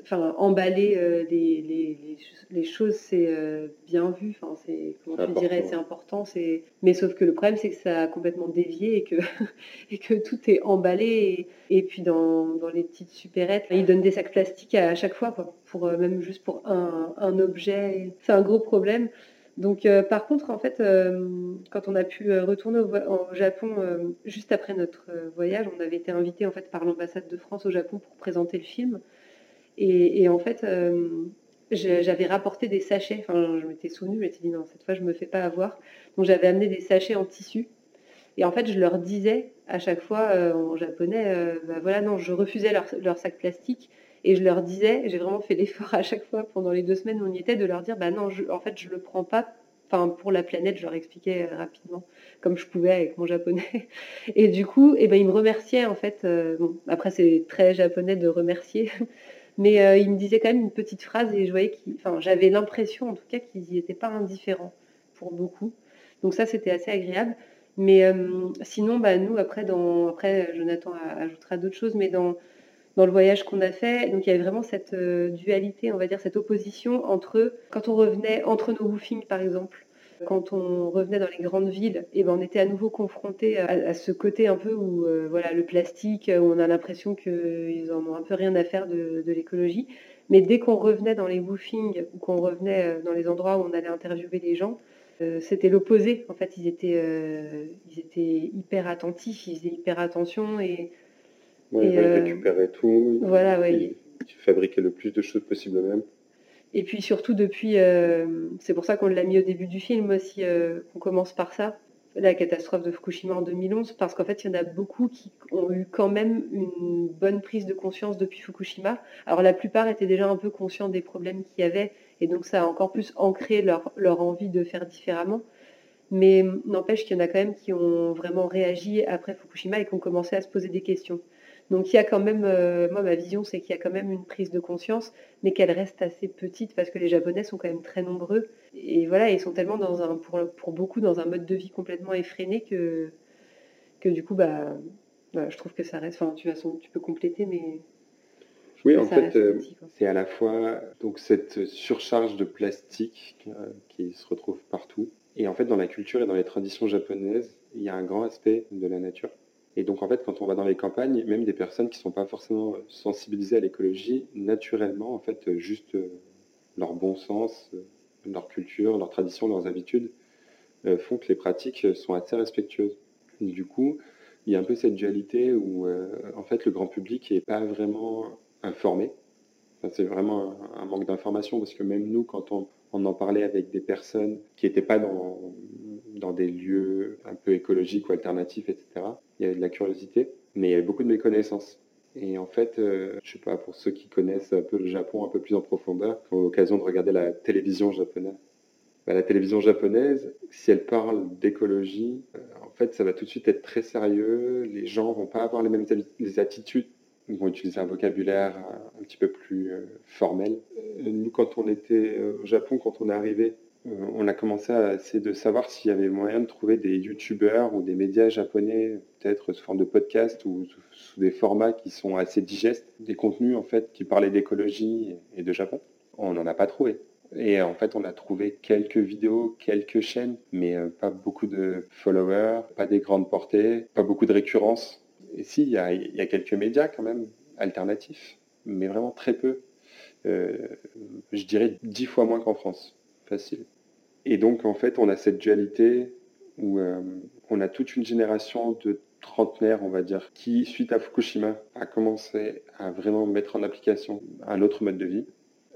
enfin, emballer euh, les, les, les, choses, c'est euh, bien vu. Enfin, c'est comment tu dirais, c'est important. C'est mais sauf que le problème, c'est que ça a complètement dévié et que et que tout est emballé. Et, puis dans, dans, les petites supérettes, ils donnent des sacs plastiques à, chaque fois, pour euh, même juste pour un, un objet. C'est un gros problème. Donc, par contre, en fait, quand on a pu retourner au, au Japon juste après notre voyage, on avait été invité en fait par l'ambassade de France au Japon pour présenter le film. Et, en fait, euh, j'avais rapporté des sachets. Enfin, je m'étais souvenue, je m'étais dit non, cette fois, je ne me fais pas avoir. Donc, j'avais amené des sachets en tissu. Et en fait, je leur disais à chaque fois euh, en japonais, euh, bah voilà, non, je refusais leur, sac plastique. Et je leur disais, j'ai vraiment fait l'effort à chaque fois pendant les deux semaines où on y était, de leur dire, bah non, en fait, je le prends pas enfin pour la planète, je leur expliquais rapidement comme je pouvais avec mon japonais. Et du coup, eh ben, ils me remerciaient en fait. bon, après, c'est très japonais de remercier, mais euh, ils me disaient quand même une petite phrase et j'avais l'impression en tout cas qu'ils n'y étaient pas indifférents pour beaucoup. Donc ça, c'était assez agréable. Mais euh, sinon, bah, nous, après, dans, après, Jonathan ajoutera d'autres choses, mais dans, le voyage qu'on a fait, il y avait vraiment cette euh, dualité, on va dire, cette opposition entre, quand on revenait entre nos woofings, par exemple, quand on revenait dans les grandes villes, et eh ben on était à nouveau confronté à, ce côté un peu où euh, voilà le plastique, où on a l'impression qu'ils en ont un peu rien à faire de, l'écologie. Mais dès qu'on revenait dans les woofings ou qu'on revenait euh, dans les endroits où on allait interviewer les gens, euh, c'était l'opposé. En fait, ils étaient, ils étaient hyper attentifs, ils faisaient hyper attention et, ouais, ils récupéraient tout. Voilà, ouais. Ils fabriquaient le plus de choses possible eux-mêmes. Et puis surtout depuis, euh, c'est pour ça qu'on l'a mis au début du film aussi, euh, qu'on commence par ça, la catastrophe de Fukushima en 2011, parce qu'en fait il y en a beaucoup qui ont eu quand même une bonne prise de conscience depuis Fukushima. Alors la plupart étaient déjà un peu conscients des problèmes qu'il y avait, et donc ça a encore plus ancré leur, leur envie de faire différemment. Mais n'empêche qu'il y en a quand même qui ont vraiment réagi après Fukushima et qui ont commencé à se poser des questions. Donc il y a quand même, euh, moi ma vision c'est qu'il y a quand même une prise de conscience, mais qu'elle reste assez petite parce que les Japonais sont quand même très nombreux et voilà ils sont tellement dans un, pour, beaucoup dans un mode de vie complètement effréné que que du coup bah, je trouve que ça reste. Enfin tu vas tu peux compléter mais oui, en fait, euh, c'est à la fois donc cette surcharge de plastique euh, qui se retrouve partout. Et en fait, dans la culture et dans les traditions japonaises, il y a un grand aspect de la nature. Et donc, en fait, quand on va dans les campagnes, même des personnes qui ne sont pas forcément sensibilisées à l'écologie, naturellement, en fait, juste euh, leur bon sens, euh, leur culture, leur tradition, leurs habitudes euh, font que les pratiques sont assez respectueuses. du coup, il y a un peu cette dualité où, en fait, le grand public n'est pas vraiment informé. c'est vraiment un, manque d'information parce que même nous, quand on en parlait avec des personnes qui n'étaient pas dans, dans des lieux un peu écologiques ou alternatifs, etc. Il y avait de la curiosité, mais il y avait beaucoup de méconnaissances. Et en fait, euh, je sais pas, pour ceux qui connaissent un peu le Japon un peu plus en profondeur, ont l'occasion de regarder la télévision japonaise. Bah, la télévision japonaise, si elle parle d'écologie, euh, en fait, ça va tout de suite être très sérieux. Les gens vont pas avoir les mêmes les attitudes. Ils vont utiliser un vocabulaire euh, un petit peu plus formel. nous, quand on était au Japon, quand on est arrivé, euh, on a commencé à essayer de savoir s'il y avait moyen de trouver des youtubeurs ou des médias japonais, peut-être sous forme de podcast ou sous des formats qui sont assez digestes, des contenus en fait qui parlaient d'écologie et de Japon. On n'en a pas trouvé. Et en fait, on a trouvé quelques vidéos, quelques chaînes, mais euh, pas beaucoup de followers, pas des grandes portées, pas beaucoup de récurrence. Et si, il y a, quelques médias quand même alternatifs, mais vraiment très peu. Euh, je dirais dix fois moins qu'en France. Facile. Et donc, en fait, on a cette dualité où euh, on a toute une génération de trentenaires, on va dire, qui, suite à Fukushima, a commencé à vraiment mettre en application un autre mode de vie.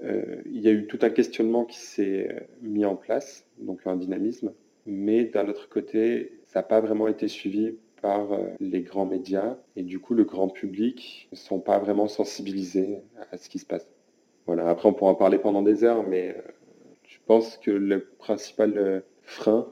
Euh, il y a eu tout un questionnement qui s'est euh, mis en place, donc un dynamisme, mais d'un autre côté, ça n'a pas vraiment été suivi par les grands médias et du coup le grand public ne sont pas vraiment sensibilisés à ce qui se passe. Voilà, après on pourra en parler pendant des heures, mais je pense que le principal euh, frein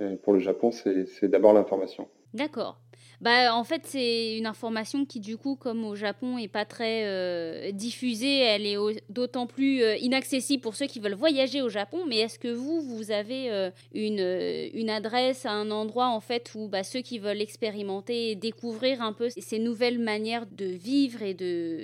euh, pour le Japon, c'est d'abord l'information. D'accord. Bah, en fait, c'est une information qui, du coup, comme au Japon, est pas très euh, diffusée. Elle est d'autant plus euh, inaccessible pour ceux qui veulent voyager au Japon. Mais est-ce que vous, vous avez euh, une, une adresse un endroit, en fait, où bah, ceux qui veulent expérimenter et découvrir un peu ces nouvelles manières de vivre et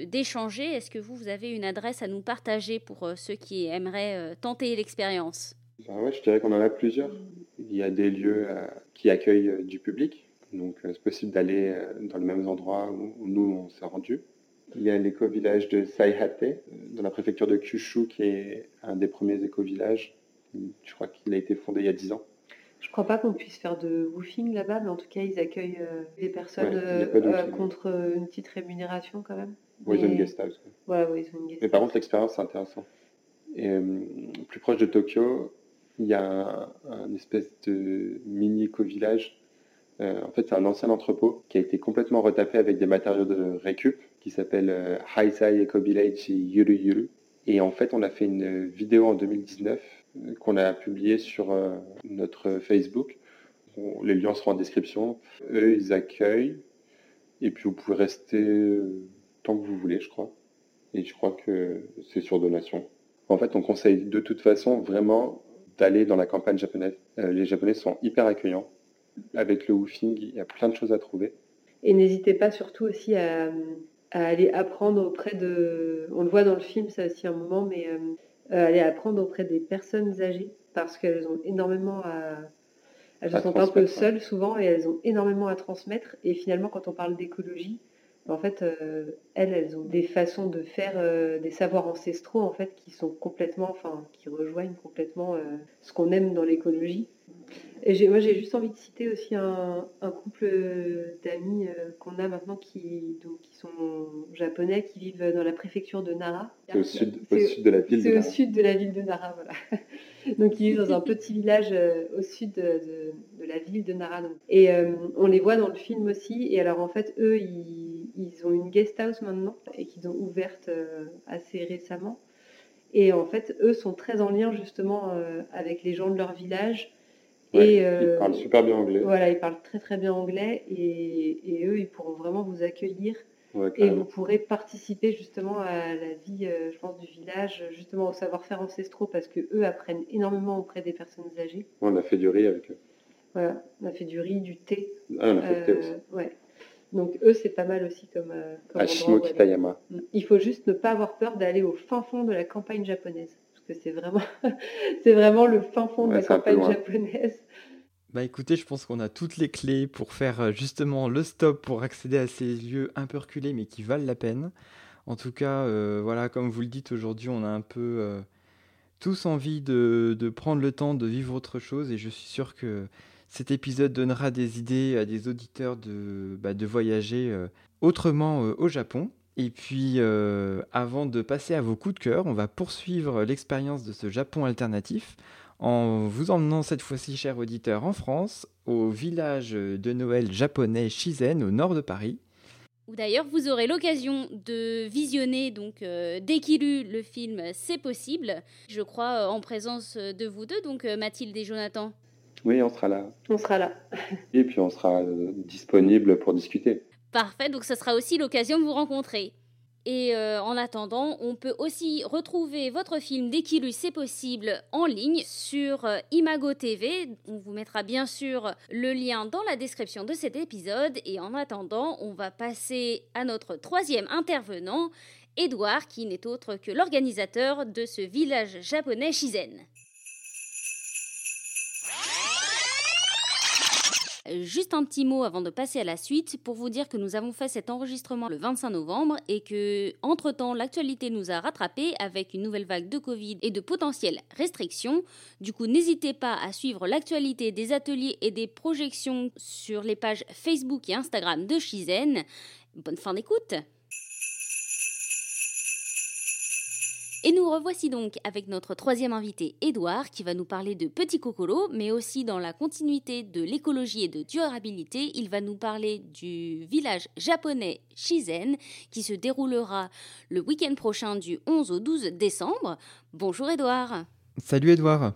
d'échanger, est-ce que vous, vous avez une adresse à nous partager pour ceux qui aimeraient tenter l'expérience? Bah ouais, je dirais qu'on en a plusieurs. Il y a des lieux qui accueillent du public donc euh, c'est possible d'aller euh, dans les mêmes endroits où, nous on s'est rendu. Il y a l'éco-village de Saihate, euh, dans la préfecture de Kyushu, qui est un des premiers éco-villages. Je crois qu'il a été fondé il y a 10 ans. Je ne crois pas qu'on puisse faire de woofing là-bas, mais en tout cas, ils accueillent des personnes contre une petite rémunération quand même. Oui, ils ont une guest house. Ouais, oui, ils ont une guest Mais par contre, l'expérience, c'est intéressant. Et plus proche de Tokyo, il y a un, un espèce de mini éco-village euh, en fait, c'est un ancien entrepôt qui a été complètement retapé avec des matériaux de récup qui s'appelle euh, Eco Village Yuru Yuru. Et en fait, on a fait une vidéo en 2019 qu'on a publié sur notre Facebook. les liens seront en description. Eux, ils accueillent. Et puis vous pouvez rester tant que vous voulez, je crois. Et je crois que c'est sur donation. En fait, on conseille de toute façon vraiment d'aller dans la campagne japonaise. les Japonais sont hyper accueillants. Avec le woofing, il y a plein de choses à trouver. Et n'hésitez pas surtout aussi à, aller apprendre auprès de... On le voit dans le film, ça aussi un moment, mais euh, aller apprendre auprès des personnes âgées, parce qu'elles ont énormément à... Elles se sentent un peu seules souvent et elles ont énormément à transmettre. Et finalement, quand on parle d'écologie, en fait, euh, elles, elles ont des façons de faire euh, des savoirs ancestraux en fait qui sont complètement, enfin, qui rejoignent complètement ce qu'on aime dans l'écologie. Et moi, j'ai juste envie de citer aussi un, couple d'amis euh, qu'on a maintenant qui, donc, qui sont japonais, qui vivent dans la préfecture de Nara. Au sud, au sud de la ville de Nara. au sud de la ville de Nara, voilà. donc, ils vivent dans un petit village euh, au sud de, la ville de Nara. Et euh, on les voit dans le film aussi. Et alors, en fait, eux, ils, ils ont une guest house maintenant et qu'ils ont ouverte assez récemment. Et en fait, eux sont très en lien justement avec les gens de leur village et, ils euh, parlent super bien anglais. Voilà, ils parlent très très bien anglais et, eux, ils pourront vraiment vous accueillir. et vous pourrez participer justement à la vie, euh, je pense, du village, justement au savoir-faire ancestraux, parce que eux apprennent énormément auprès des personnes âgées. on a fait du riz avec eux. Voilà, on a fait du riz, du thé. Ah, on a fait du thé aussi. Euh, ouais. Donc eux, c'est pas mal aussi comme. comme Ashimo Kitayama. Il faut juste ne pas avoir peur d'aller au fin fond de la campagne japonaise c'est vraiment, c'est vraiment le fin fond de la campagne japonaise. Bah écoutez, je pense qu'on a toutes les clés pour faire euh, justement le stop pour accéder à ces lieux un peu reculés mais qui valent la peine. En tout cas, euh, voilà, comme vous le dites aujourd'hui, on a un peu euh, tous envie de, de, prendre le temps de vivre autre chose et je suis sûr que cet épisode donnera des idées à des auditeurs de, bah, de voyager autrement au Japon. Et puis, euh, avant de passer à vos coups de cœur, on va poursuivre l'expérience de ce Japon alternatif en vous emmenant cette fois-ci, cher auditeur, en France, au village de Noël japonais Shizen, au nord de Paris. Ou d'ailleurs, vous aurez l'occasion de visionner donc euh, le film C'est possible, je crois, euh, en présence de vous deux, donc euh, Mathilde et Jonathan. Oui, on sera là. On sera là. et puis on sera disponible pour discuter. Parfait, donc ce sera aussi l'occasion de vous rencontrer. Et euh, en attendant, on peut aussi retrouver votre film Dès qu'il c'est possible en ligne sur euh, Imago TV. On vous mettra bien sûr le lien dans la description de cet épisode. Et en attendant, on va passer à notre troisième intervenant, Edouard, qui n'est autre que l'organisateur de ce village japonais Shizen. Juste un petit mot avant de passer à la suite pour vous dire que nous avons fait cet enregistrement le 25 novembre et que, entre-temps, l'actualité nous a rattrapés avec une nouvelle vague de Covid et de potentielles restrictions. Du coup, n'hésitez pas à suivre l'actualité des ateliers et des projections sur les pages Facebook et Instagram de Shizen. Bonne fin d'écoute! Et nous revoici donc avec notre troisième invité, Edouard, qui va nous parler de Petit Cocolo, mais aussi dans la continuité de l'écologie et de durabilité, il va nous parler du village japonais Shizen, qui se déroulera le week-end prochain du 11 au 12 décembre. Bonjour Edouard. Salut Edouard.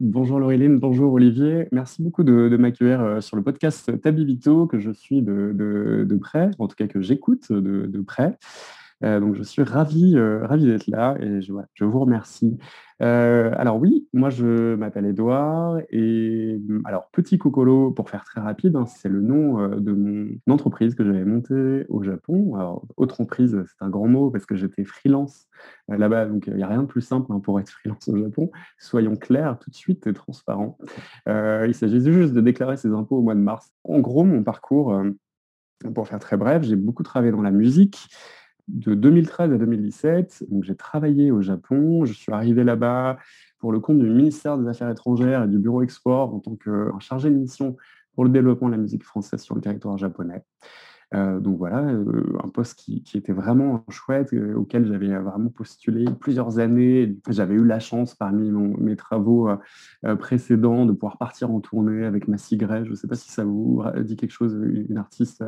Bonjour Laureline, bonjour Olivier. Merci beaucoup de, m'accueillir euh, sur le podcast Tabibito que je suis de, près, en tout cas que j'écoute de, près. Euh, donc, je suis ravi, euh, ravi d'être là et je, vous remercie. Euh, alors oui, moi je m'appelle Edouard et mm, alors Petit Cocolo, pour faire très rapide, hein, c'est le nom de mon entreprise que j'avais montée au Japon. Alors autre entreprise, c'est un grand mot parce que j'étais freelance là-bas, donc il n'y a rien de plus simple hein, pour être freelance au Japon. Soyons clairs tout de suite et transparents. il s'agit juste de déclarer ses impôts au mois de mars. En gros, mon parcours, pour faire très bref, j'ai beaucoup travaillé dans la musique de 2013 à 2017. J'ai travaillé au Japon. Je suis arrivé là-bas pour le compte du ministère des Affaires étrangères et du Bureau Export en tant que chargé de mission pour le développement de la musique française sur le territoire japonais. Donc voilà, un poste qui, était vraiment chouette, auquel j'avais vraiment postulé plusieurs années. J'avais eu la chance parmi mes travaux précédents de pouvoir partir en tournée avec Massy Gray. Je ne sais pas si ça vous dit quelque chose, une artiste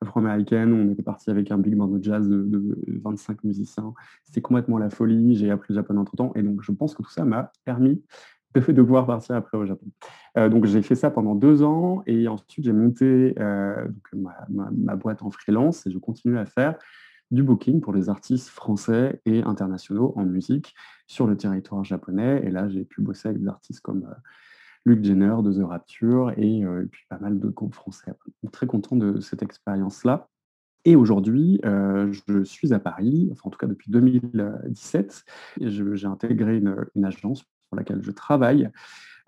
afro-américaine. On était parti avec un big band de jazz de, de 25 musiciens. C'était complètement la folie. J'ai appris le japonais entre temps. Et donc, je pense que tout ça m'a permis de, de pouvoir partir après au Japon. Euh, donc j'ai fait ça pendant deux ans et ensuite j'ai monté euh, ma, boîte en freelance et je continue à faire du booking pour les artistes français et internationaux en musique sur le territoire japonais. Et là, j'ai pu bosser avec des artistes comme euh, Luc Jenner de The Rapture et, puis pas mal de groupes français. Donc, très content de cette expérience-là. Et aujourd'hui, je suis à Paris, enfin en tout cas depuis 2017. J'ai intégré une, agence laquelle je travaille.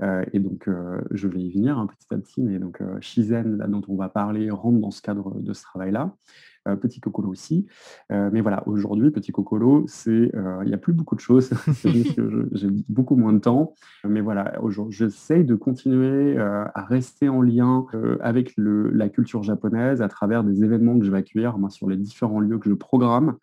Euh, et donc, euh, je vais y venir un petit à petit, mais donc euh, Shizen, dont on va parler, rentre dans ce cadre de ce travail-là. Petit Cocolo aussi. mais voilà, aujourd'hui, Petit Cocolo, c'est, il n'y a plus beaucoup de choses. c'est juste que j'ai beaucoup moins de temps. Mais voilà, aujourd'hui, j'essaye de continuer à rester en lien avec le, la culture japonaise à travers des événements que je vais accueillir moi, sur les différents lieux que je programme.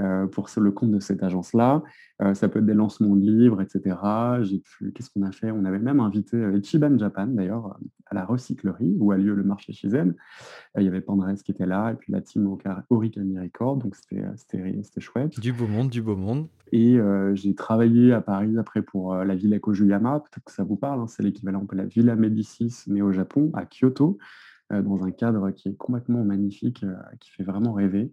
Euh, pour le compte de cette agence-là. Euh, ça peut être des lancements de livres, etc. J'ai qu'est-ce qu'on a fait? On avait même invité euh, Ichiban Japan, d'ailleurs, à la recyclerie, où a lieu le marché Shizen. il y avait Pandres qui était là, et puis la team Origami Record, donc c'était chouette. Du beau monde, du beau monde. Et j'ai travaillé à Paris après pour la Villa Kojuyama, peut-être que ça vous parle, hein, c'est l'équivalent de la Villa Médicis, mais au Japon, à Kyoto, dans un cadre qui est complètement magnifique, qui fait vraiment rêver.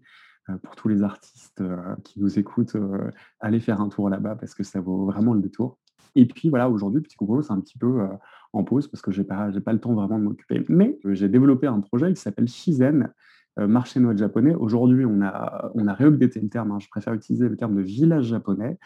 Euh, pour tous les artistes euh, qui nous écoutent, euh, allez faire un tour là-bas parce que ça vaut vraiment le détour. Et puis voilà, aujourd'hui, Petit Coco, c'est un petit peu en pause parce que je n'ai pas, pas le temps vraiment de m'occuper. Mais j'ai développé un projet qui s'appelle Shizen, marché Noël japonais. Aujourd'hui, on a, on a le terme, hein. je préfère utiliser le terme de village japonais.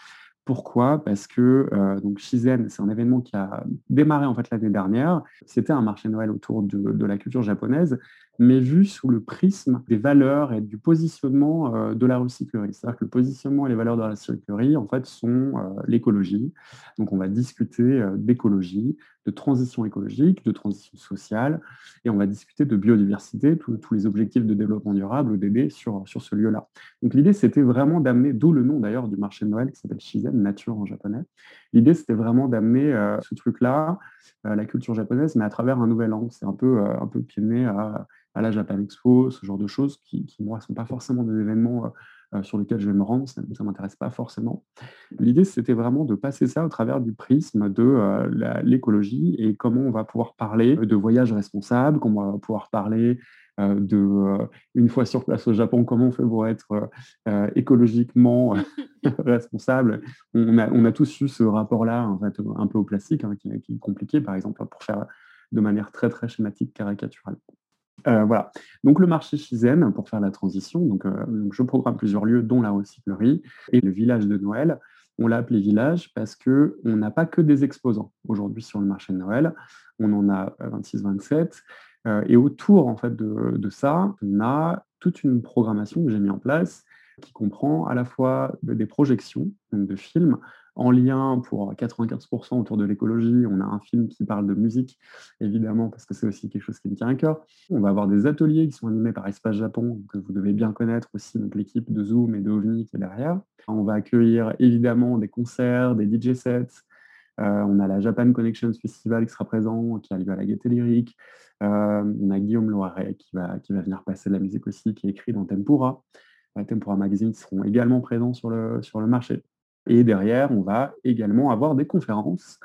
Pourquoi? Parce que donc Shizen, c'est un événement qui a démarré en fait l'année dernière. C'était un marché Noël autour de, la culture japonaise, mais vu sous le prisme des valeurs et du positionnement euh, de la recyclerie. C'est-à-dire que le positionnement et les valeurs de la recyclerie, en fait, sont euh, l'écologie. Donc, on va discuter euh, d'écologie, de transition écologique, de transition sociale, et on va discuter de biodiversité, tous les objectifs de développement durable, ODD, sur, sur ce lieu-là. Donc, l'idée, c'était vraiment d'amener, d'où le nom d'ailleurs du marché de Noël qui s'appelle Shizen, nature en japonais. L'idée, c'était vraiment d'amener ce truc-là, la culture japonaise, mais à travers un nouvel angle. C'est un peu, un peu à à la Japan Expo, ce genre de choses qui, moi, ne sont pas forcément des événements euh, euh, sur lesquels je vais me rendre, ça ne m'intéresse pas forcément. L'idée, c'était vraiment de passer ça au travers du prisme de euh, l'écologie et comment on va pouvoir parler de voyages responsables, comment on va pouvoir parler de, une fois sur place au Japon, comment on fait pour être écologiquement responsable? On a, on a, tous eu ce rapport-là, en fait, un peu au plastique, hein, qui, qui, est compliqué, par exemple, pour faire de manière très, très schématique, caricaturale. Euh, voilà. Donc le marché Shizen, pour faire la transition, donc, euh, je programme plusieurs lieux, dont la recyclerie et le village de Noël. On l'a appelé village parce qu'on n'a pas que des exposants aujourd'hui sur le marché de Noël. On en a 26-27. Euh, et autour de, ça, on a toute une programmation que j'ai mis en place qui comprend à la fois des projections de films en lien pour 95% autour de l'écologie. On a un film qui parle de musique, évidemment, parce que c'est aussi quelque chose qui me tient à cœur. On va avoir des ateliers qui sont animés par Espace Japon, que vous devez bien connaître aussi, donc l'équipe de Zoom et de OVNI qui est derrière. On va accueillir évidemment des concerts, des DJ sets. Euh, on a la Japan Connections Festival qui sera présent, qui a lieu à la Gaieté Lyrique. Euh, on a Guillaume Loiret qui va, venir passer de la musique aussi, qui est écrit dans Tempura. Euh, Tempura Magazine seront également présents sur le, marché. Et derrière, on va également avoir des conférences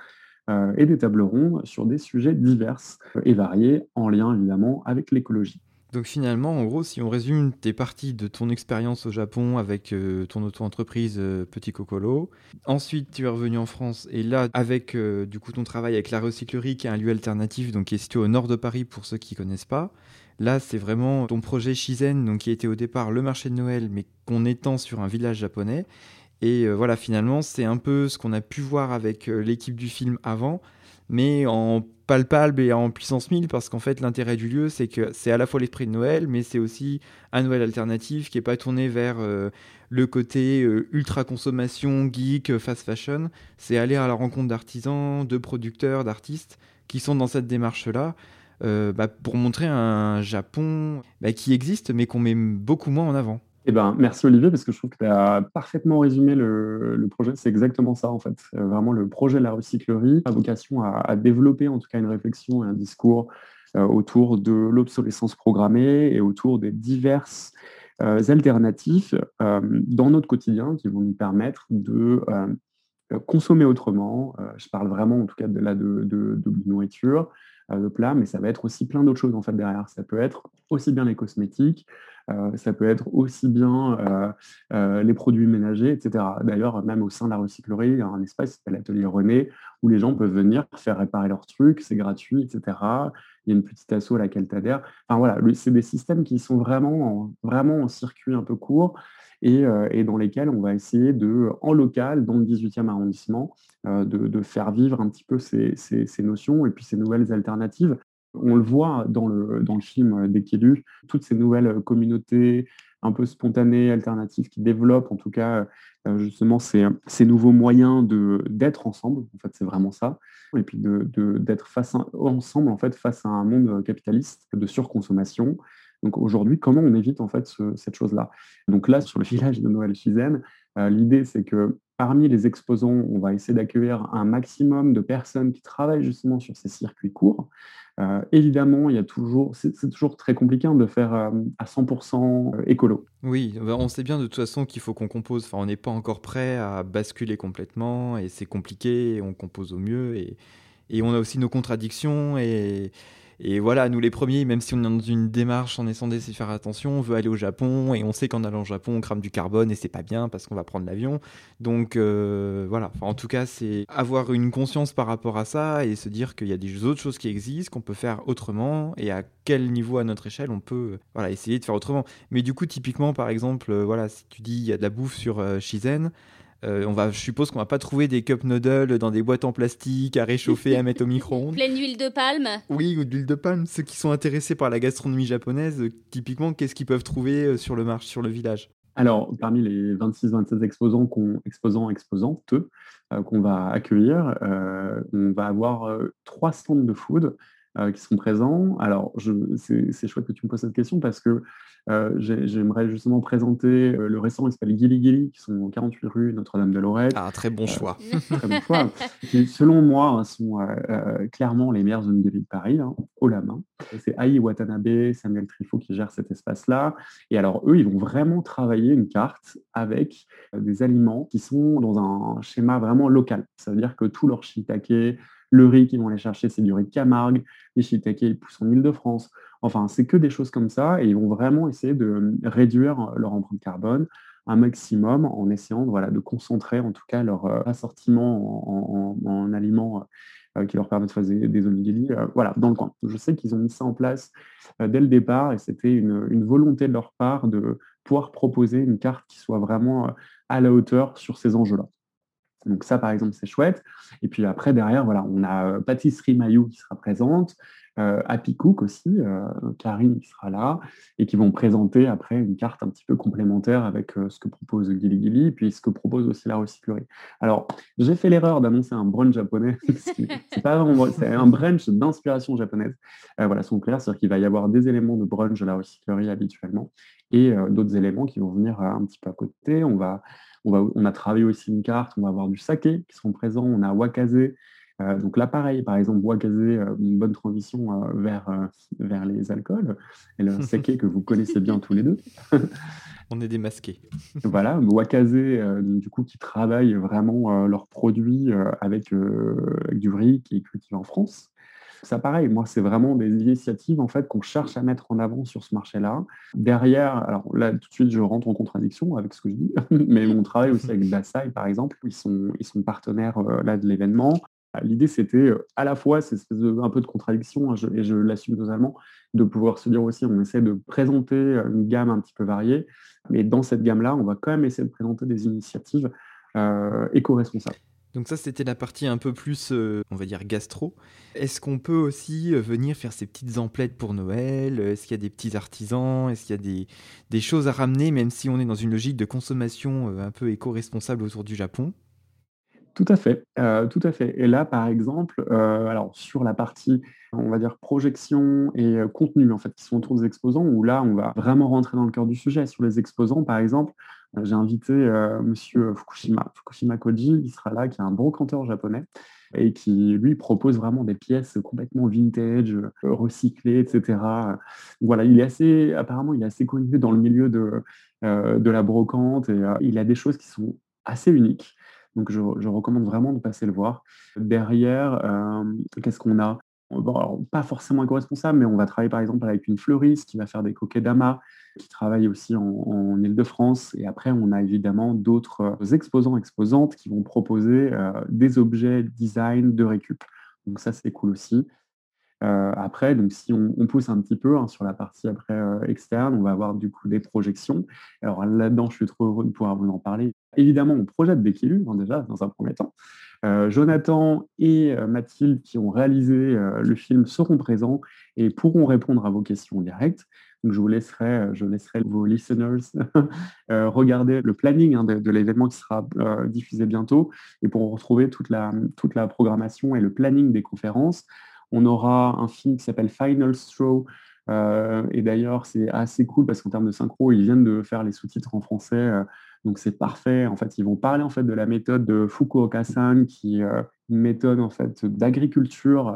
et des tables rondes sur des sujets divers et variés en lien évidemment avec l'écologie. Donc finalement, en gros, si on résume, tes parties de ton expérience au Japon avec euh, ton auto-entreprise euh, Petit Cocolo. Ensuite, tu es revenu en France et là, avec du coup ton travail avec la recyclerie, qui est un lieu alternatif, donc qui est situé au nord de Paris pour ceux qui ne connaissent pas. Là, c'est vraiment ton projet Shizen, donc qui était au départ le marché de Noël, mais qu'on étend sur un village japonais. Et euh, voilà, finalement, c'est un peu ce qu'on a pu voir avec euh, l'équipe du film avant, mais en palpable et en puissance 1000, parce qu'en fait, l'intérêt du lieu, c'est que c'est à la fois l'esprit de Noël, mais c'est aussi un Noël alternatif qui n'est pas tourné vers euh, le côté ultra consommation, geek, fast fashion. C'est aller à la rencontre d'artisans, de producteurs, d'artistes qui sont dans cette démarche-là. bah, pour montrer un Japon bah, qui existe mais qu'on met beaucoup moins en avant. Eh ben, merci Olivier, parce que je trouve que tu as parfaitement résumé le, projet. C'est exactement ça, en fait. vraiment, le projet de la recyclerie a vocation à, développer, en tout cas, une réflexion et un discours euh, autour de l'obsolescence programmée et autour des diverses euh, alternatives euh, dans notre quotidien qui vont nous permettre de consommer autrement. je parle vraiment, en tout cas, de, là, de, de, de nourriture, de plats, mais ça va être aussi plein d'autres choses, en fait, derrière. Ça peut être aussi bien les cosmétiques, euh, ça peut être aussi bien euh, euh, les produits ménagers, etc. D'ailleurs, même au sein de la recyclerie, il y a un espace qui s'appelle l'atelier René, où les gens peuvent venir faire réparer leurs trucs, c'est gratuit, etc. Il y a une petite asso à laquelle tu adhères. Enfin voilà, c'est des systèmes qui sont vraiment en, circuit un peu court et, dans lesquels on va essayer de, en local, dans le 18e arrondissement, de, faire vivre un petit peu ces, notions et puis ces nouvelles alternatives. On le voit dans le, film euh, Dès toutes ces nouvelles euh, communautés un peu spontanées, alternatives, qui développent en tout cas euh, justement ces, nouveaux moyens d'être ensemble. En fait, c'est vraiment ça. Et puis d'être ensemble face à un monde capitaliste de surconsommation. Donc aujourd'hui, comment on évite en fait cette chose-là? Donc là, sur le village de Noël Chizen, l'idée c'est que parmi les exposants, on va essayer d'accueillir un maximum de personnes qui travaillent justement sur ces circuits courts. Euh, évidemment, il y a toujours, c'est toujours très compliqué hein, de faire euh, à 100% euh, écolo. Oui, bah, on sait bien de toute façon qu'il faut qu'on compose. Enfin, on n'est pas encore prêt à basculer complètement et c'est compliqué. on compose au mieux et, on a aussi nos contradictions et voilà, nous les premiers, même si on est dans une démarche en essayant de faire attention, on veut aller au Japon et on sait qu'en allant au Japon, on crame du carbone et c'est pas bien parce qu'on va prendre l'avion. Donc euh, voilà, en tout cas, c'est avoir une conscience par rapport à ça et se dire qu'il y a des autres choses qui existent, qu'on peut faire autrement et à quel niveau à notre échelle on peut voilà, essayer de faire autrement. Mais du coup, typiquement, par exemple, euh, voilà, si tu dis il y a de la bouffe sur euh, Shizen, euh, on va, je suppose qu'on va pas trouver des cup noodles dans des boîtes en plastique à réchauffer, à mettre au micro-ondes. Pleine d'huile de palme. Oui, ou d'huile de palme. Ceux qui sont intéressés par la gastronomie japonaise, euh, typiquement, qu'est-ce qu'ils peuvent trouver euh, sur le marché, sur le village? Alors, parmi les 26-27 exposants, qu'on, exposants, exposantes qu'on va accueillir, on va avoir trois stands de food qui sont présents. Alors, c'est, c'est chouette que tu me poses cette question parce que euh, j'aimerais justement présenter euh, le restaurant qui s'appelle Gili Gili, qui sont au 48 rue Notre-Dame-de-Lorette. Ah, très bon choix. Euh, très bon choix. Qui, selon moi, sont clairement les meilleurs zones de de Paris, hein, haut la main. C'est Aïe Watanabe, Samuel Trifot qui gère cet espace-là. Et alors, eux, ils vont vraiment travailler une carte avec des aliments qui sont dans un schéma vraiment local. Ça veut dire que tout leur shiitake, le riz qu'ils vont aller chercher, c'est du riz de Camargue. Les shiitake, ils poussent en Ile-de-France. Enfin, c'est que des choses comme ça et ils vont vraiment essayer de réduire leur empreinte carbone un maximum en essayant de concentrer en tout cas leur euh, assortiment en, aliments euh, qui leur permettent de faire des, euh, voilà, dans le coin. Je sais qu'ils ont mis ça en place dès le départ et c'était une, volonté de leur part de pouvoir proposer une carte qui soit vraiment à la hauteur sur ces enjeux-là. Donc ça, par exemple, c'est chouette. Et puis après, derrière, voilà, on a Pâtisserie Mayou qui sera présente, euh, Happy Cook aussi, euh, Karine qui sera là, et qui vont présenter après une carte un petit peu complémentaire avec euh, ce que propose Gili Gili, puis ce que propose aussi la recyclerie. Alors, j'ai fait l'erreur d'annoncer un brunch japonais. c'est pas vraiment, c'est un brunch d'inspiration japonaise. voilà, son clair, c'est-à-dire qu'il va y avoir des éléments de brunch de la recyclerie habituellement, et d'autres éléments qui vont venir un petit peu à côté. On va on, va, on, a travaillé aussi une carte, on va avoir du saké qui seront présents, on a wakaze, euh, donc là, pareil, par exemple, gazé, euh, une bonne transition euh, vers, vers les alcools, et le saké que vous connaissez bien tous les deux. On est démasqués. voilà, Wakaze, du coup, qui travaillent vraiment leurs produits avec, du riz qui est cultivé en France. Ça, pareil, moi, c'est vraiment des initiatives en fait qu'on cherche à mettre en avant sur ce marché-là. Derrière, alors là, tout de suite, je rentre en contradiction avec ce que je dis, mais on travaille aussi avec Dasai, par exemple. Ils sont, ils sont partenaires là de l'événement. L'idée, c'était euh, à la fois de, un peu de contradiction, hein, et je l'assume totalement, de pouvoir se dire aussi, on essaie de présenter euh, une gamme un petit peu variée, mais dans cette gamme-là, on va quand même essayer de présenter des initiatives euh, éco-responsables. Donc ça, c'était la partie un peu plus, on va dire, gastro. Est-ce qu'on peut aussi venir faire ces petites emplettes pour Noël? Est-ce qu'il y a des petits artisans? Est-ce qu'il y a des, des, choses à ramener, même si on est dans une logique de consommation un peu éco-responsable autour du Japon? Tout à fait, tout à fait. Et là, par exemple, alors sur la partie, on va dire projection et contenu en fait, qui sont autour des exposants, où là, on va vraiment rentrer dans le cœur du sujet. Sur les exposants, par exemple, j'ai invité Monsieur Fukushima, Fukushima Koji, il sera là, qui est un brocanteur japonais et qui lui propose vraiment des pièces complètement vintage, recyclées, etc. Voilà, il est assez, apparemment, il est assez connu dans le milieu de, de la brocante et il a des choses qui sont assez uniques. Donc, je, recommande vraiment de passer le voir. Derrière, euh, qu'est-ce qu'on a? Pas forcément éco-responsable, mais on va travailler par exemple avec une fleuriste qui va faire des coquets d'amas, qui travaille aussi en, Ile-de-France. Et après, on a évidemment d'autres exposants, exposantes qui vont proposer euh, des objets design de récup. Donc, ça, c'est cool aussi. Euh, après, donc si on, pousse un petit peu hein, sur la partie après euh, externe, on va avoir du coup des projections. Alors là-dedans, je suis trop heureux de pouvoir vous en parler. Évidemment, on projette des hein, déjà dans un premier temps. Euh, Jonathan et Mathilde qui ont réalisé le film seront présents et pourront répondre à vos questions directes. Donc je vous laisserai, je laisserai vos listeners regarder le planning hein, de, l'événement qui sera diffusé bientôt et pour retrouver toute la, toute la programmation et le planning des conférences. On aura un film qui s'appelle Final Straw. Euh, et d'ailleurs, c'est assez cool parce qu'en termes de synchro, ils viennent de faire les sous-titres en français. Euh, donc c'est parfait. En fait, ils vont parler en fait de la méthode de Fukuoka-san, qui est euh, une méthode en fait d'agriculture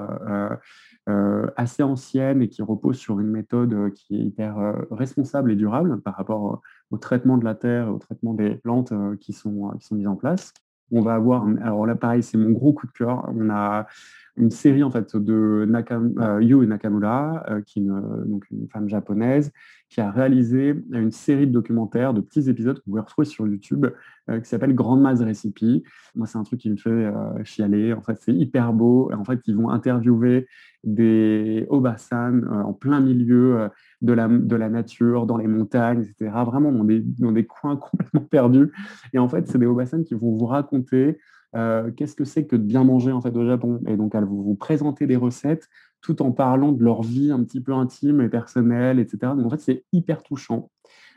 assez ancienne et qui repose sur une méthode qui est hyper responsable et durable par rapport au traitement de la terre et au traitement des plantes qui sont, qui sont mises en place. On va avoir, alors là pareil, c'est mon gros coup de cœur. On a une série en fait de Nakam, euh, Nakamura, euh, qui une, donc une femme japonaise, qui a réalisé une série de documentaires, de petits épisodes que vous pouvez retrouver sur YouTube, euh, qui s'appelle Grandma's Recipe. Moi, c'est un truc qui me fait chialer. En fait, c'est hyper beau. En fait, ils vont interviewer des Obasan en plein milieu de la, de la nature, dans les montagnes, etc. Vraiment dans des, dans des coins complètement perdus. Et en fait, c'est des Obasan qui vont vous raconter euh, qu'est-ce que c'est que de bien manger en fait au Japon? Et donc, elles vous présenter des recettes tout en parlant de leur vie un petit peu intime et personnelle, etc. Donc, en fait, c'est hyper touchant.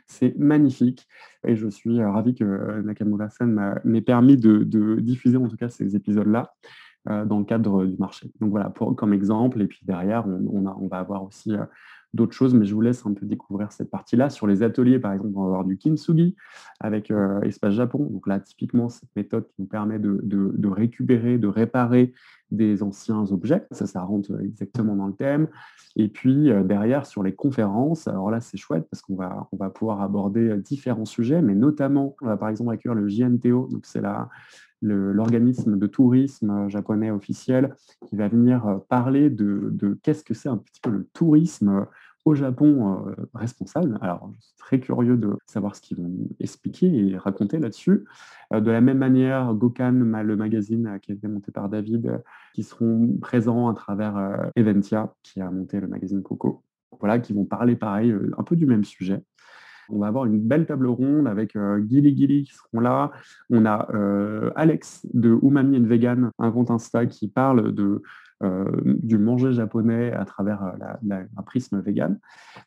C'est magnifique et je suis euh, ravi que euh, Nakamura-san m'ait permis de, diffuser en tout cas ces épisodes-là dans le cadre du marché. Donc voilà, pour, comme exemple. Et puis derrière, on va avoir aussi d'autres choses, mais je vous laisse un peu découvrir cette partie-là. Sur les ateliers, par exemple, on va avoir du kintsugi avec euh, Espace Japon. Donc là, typiquement, cette méthode qui nous permet de, récupérer, de réparer des anciens objets. Ça, ça rentre exactement dans le thème. Et puis, euh, derrière, sur les conférences, alors là, c'est chouette parce qu'on va, on va pouvoir aborder différents sujets, mais notamment, on va par exemple accueillir le JNTO. Donc, c'est la l'organisme de tourisme japonais officiel qui va venir parler de, qu'est-ce que c'est un petit peu le tourisme au Japon euh, responsable. Alors, je suis très curieux de savoir ce qu'ils vont expliquer et raconter là-dessus. Euh, de la même manière, Gokan, le magazine euh, qui a été monté par David, qui seront présents à travers Eventia, qui a monté le magazine Coco. Voilà, qui vont parler pareil, un peu du même sujet. On va avoir une belle table ronde avec euh, Gilly qui seront là. On a Alex de Umami and Vegan, un compte Insta qui parle euh, du manger japonais à travers euh, un prisme vegan.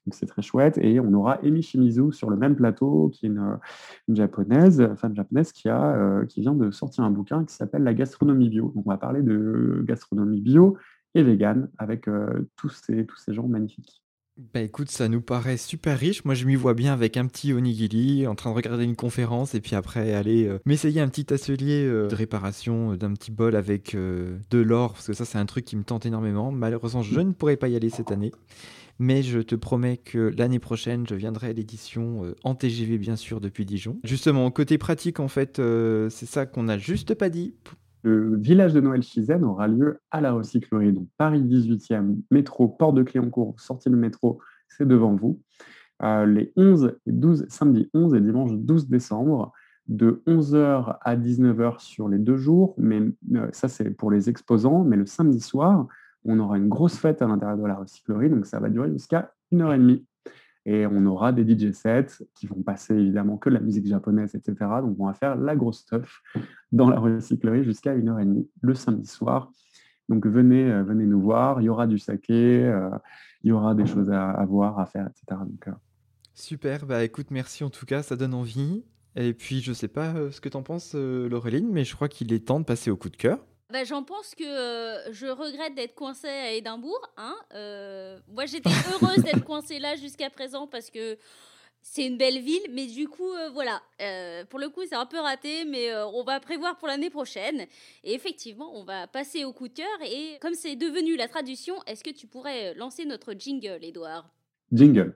Donc c'est très chouette. Et on aura Emi Shimizu sur le même plateau, qui est une, japonaise, femme japonaise, qui, euh, vient de sortir un bouquin qui s'appelle La gastronomie bio. On va parler de gastronomie bio et vegan avec tous ces gens magnifiques. Bah écoute, ça nous paraît super riche. Moi, je m'y vois bien avec un petit onigiri, en train de regarder une conférence et puis après aller euh, m'essayer un petit atelier euh, de réparation euh, d'un petit bol avec de l'or, parce que ça, c'est un truc qui me tente énormément. Malheureusement, je ne pourrai pas y aller cette année. Mais je te promets que l'année prochaine, je viendrai à l'édition en TGV, bien sûr, depuis Dijon. Justement, côté pratique, en fait, c'est ça qu'on n'a juste pas dit le village de Noël Chizen aura lieu à la recyclerie, donc Paris 18e, métro, porte de Cléoncourt, sortie le métro, c'est devant vous. Euh, les 11 et 12, samedi 11 et dimanche 12 décembre, de 11h à 19h sur les deux jours, mais euh, ça c'est pour les exposants, mais le samedi soir, on aura une grosse fête à l'intérieur de la recyclerie, donc ça va durer jusqu'à 1h30. Et on aura des DJ sets qui vont passer évidemment que de la musique japonaise, etc. Donc on va faire la grosse stuff dans la recyclerie jusqu'à 1h30 le samedi soir. Donc venez, euh, venez nous voir, il y aura du saké, euh, il y aura des choses à, voir, à faire, etc. Euh, Super, bah écoute, merci en tout cas, ça donne envie. Et puis, je sais pas ce que t'en penses, Laureline, mais je crois qu'il est temps de passer au coup de cœur. Bah, J'en pense que je regrette d'être coincée à Édimbourg. Hein moi, j'étais heureuse d'être coincée là jusqu'à présent parce que c'est une belle ville, mais du coup, euh, voilà. Euh, pour le coup, c'est un peu raté, mais euh, on va prévoir pour l'année prochaine. Et effectivement, on va passer au coup de cœur. Et comme c'est devenu la tradition, est-ce que tu pourrais lancer notre jingle, Edouard Jingle.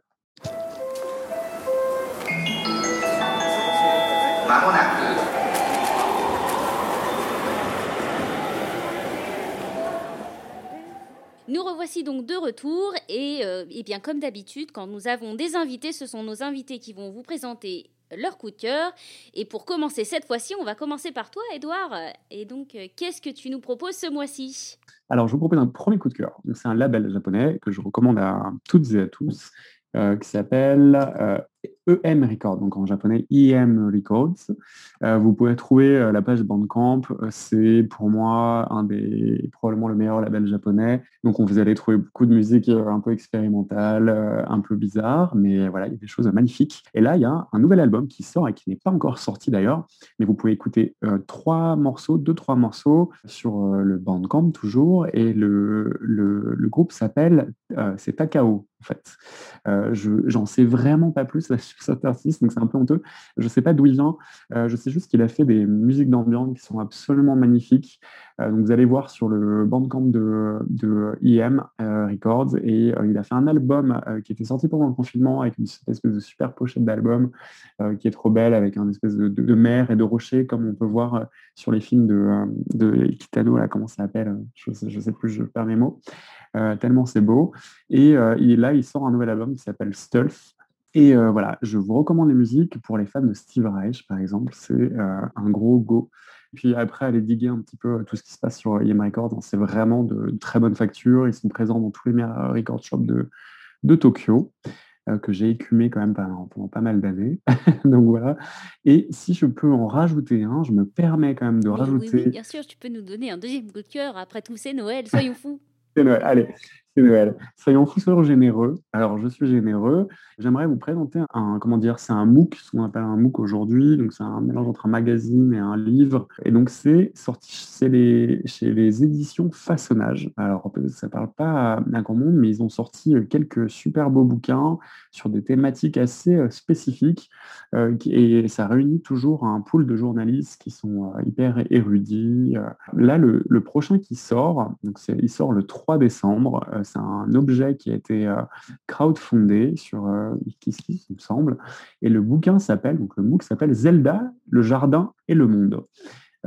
Nous revoici donc de retour et, euh, bien comme d'habitude, quand nous avons des invités, ce sont nos invités qui vont vous présenter leur coup de cœur. Et pour commencer cette fois-ci, on va commencer par toi, Edouard. Et donc, euh, qu'est-ce que tu nous proposes ce mois-ci? Alors, je vous propose un premier coup de cœur. C'est un label japonais que je recommande à toutes et à tous, euh, qui s'appelle EM Records, donc en japonais EM Records. Euh, vous pouvez trouver euh, la page Bandcamp. Euh, c'est pour moi un des probablement le meilleur label japonais. Donc vous allez trouver beaucoup de musique un peu expérimentale, un peu bizarre, mais voilà, il y a des choses magnifiques. Et là, il y a un nouvel album qui sort et qui n'est pas encore sorti d'ailleurs, mais vous pouvez écouter trois morceaux, deux trois morceaux sur le Bandcamp toujours. Et le, groupe s'appelle c'est Takao en fait. je j'en sais vraiment pas plus cet artiste, donc c'est un peu honteux. Je ne sais pas d'où il vient, euh, je sais juste qu'il a fait des musiques d'ambiance qui sont absolument magnifiques. Euh, donc vous allez voir sur le bandcamp de, de IM euh, Records, et il a fait un album qui était sorti pendant le confinement avec une espèce de super pochette d'album qui est trop belle, avec un espèce de, mer et de rochers, comme on peut voir sur les films de, de Kitano, comment ça s'appelle Je ne sais, plus, je perds mes mots. tellement c'est beau. Et là, il sort un nouvel album qui s'appelle Stulf, et euh, voilà, je vous recommande les musiques pour les fans de Steve Reich, par exemple. C'est euh, un gros go. Puis après, aller diguer un petit peu tout ce qui se passe sur EM Records. Hein, c'est vraiment de, très bonne facture. Ils sont présents dans tous les meilleurs record shops de, de Tokyo, euh, que j'ai écumé quand même pendant, pas mal d'années. Donc voilà. Et si je peux en rajouter un, je me permets quand même de rajouter. Oui, bien sûr, tu peux nous donner un deuxième coup de cœur. Après tout, c'est Noël, soyons fous. c'est Noël. Allez, c'est Noël. Soyons fous généreux. Alors, je suis généreux. J'aimerais vous présenter un, comment dire, c'est un MOOC, ce qu'on appelle un MOOC aujourd'hui. Donc, c'est un mélange entre un magazine et un livre. Et donc, c'est sorti chez les, éditions Façonnage. Alors, ça ne parle pas à, grand monde, mais ils ont sorti quelques super beaux bouquins sur des thématiques assez euh, spécifiques. Euh, et ça réunit toujours un pool de journalistes qui sont euh, hyper érudits. Là, le, le prochain qui sort, donc il sort le 3 décembre c'est un objet qui a été euh, crowdfundé sur euh, KissKiss, il me semble. Et le bouquin s'appelle, donc le MOOC s'appelle Zelda, le jardin et le monde.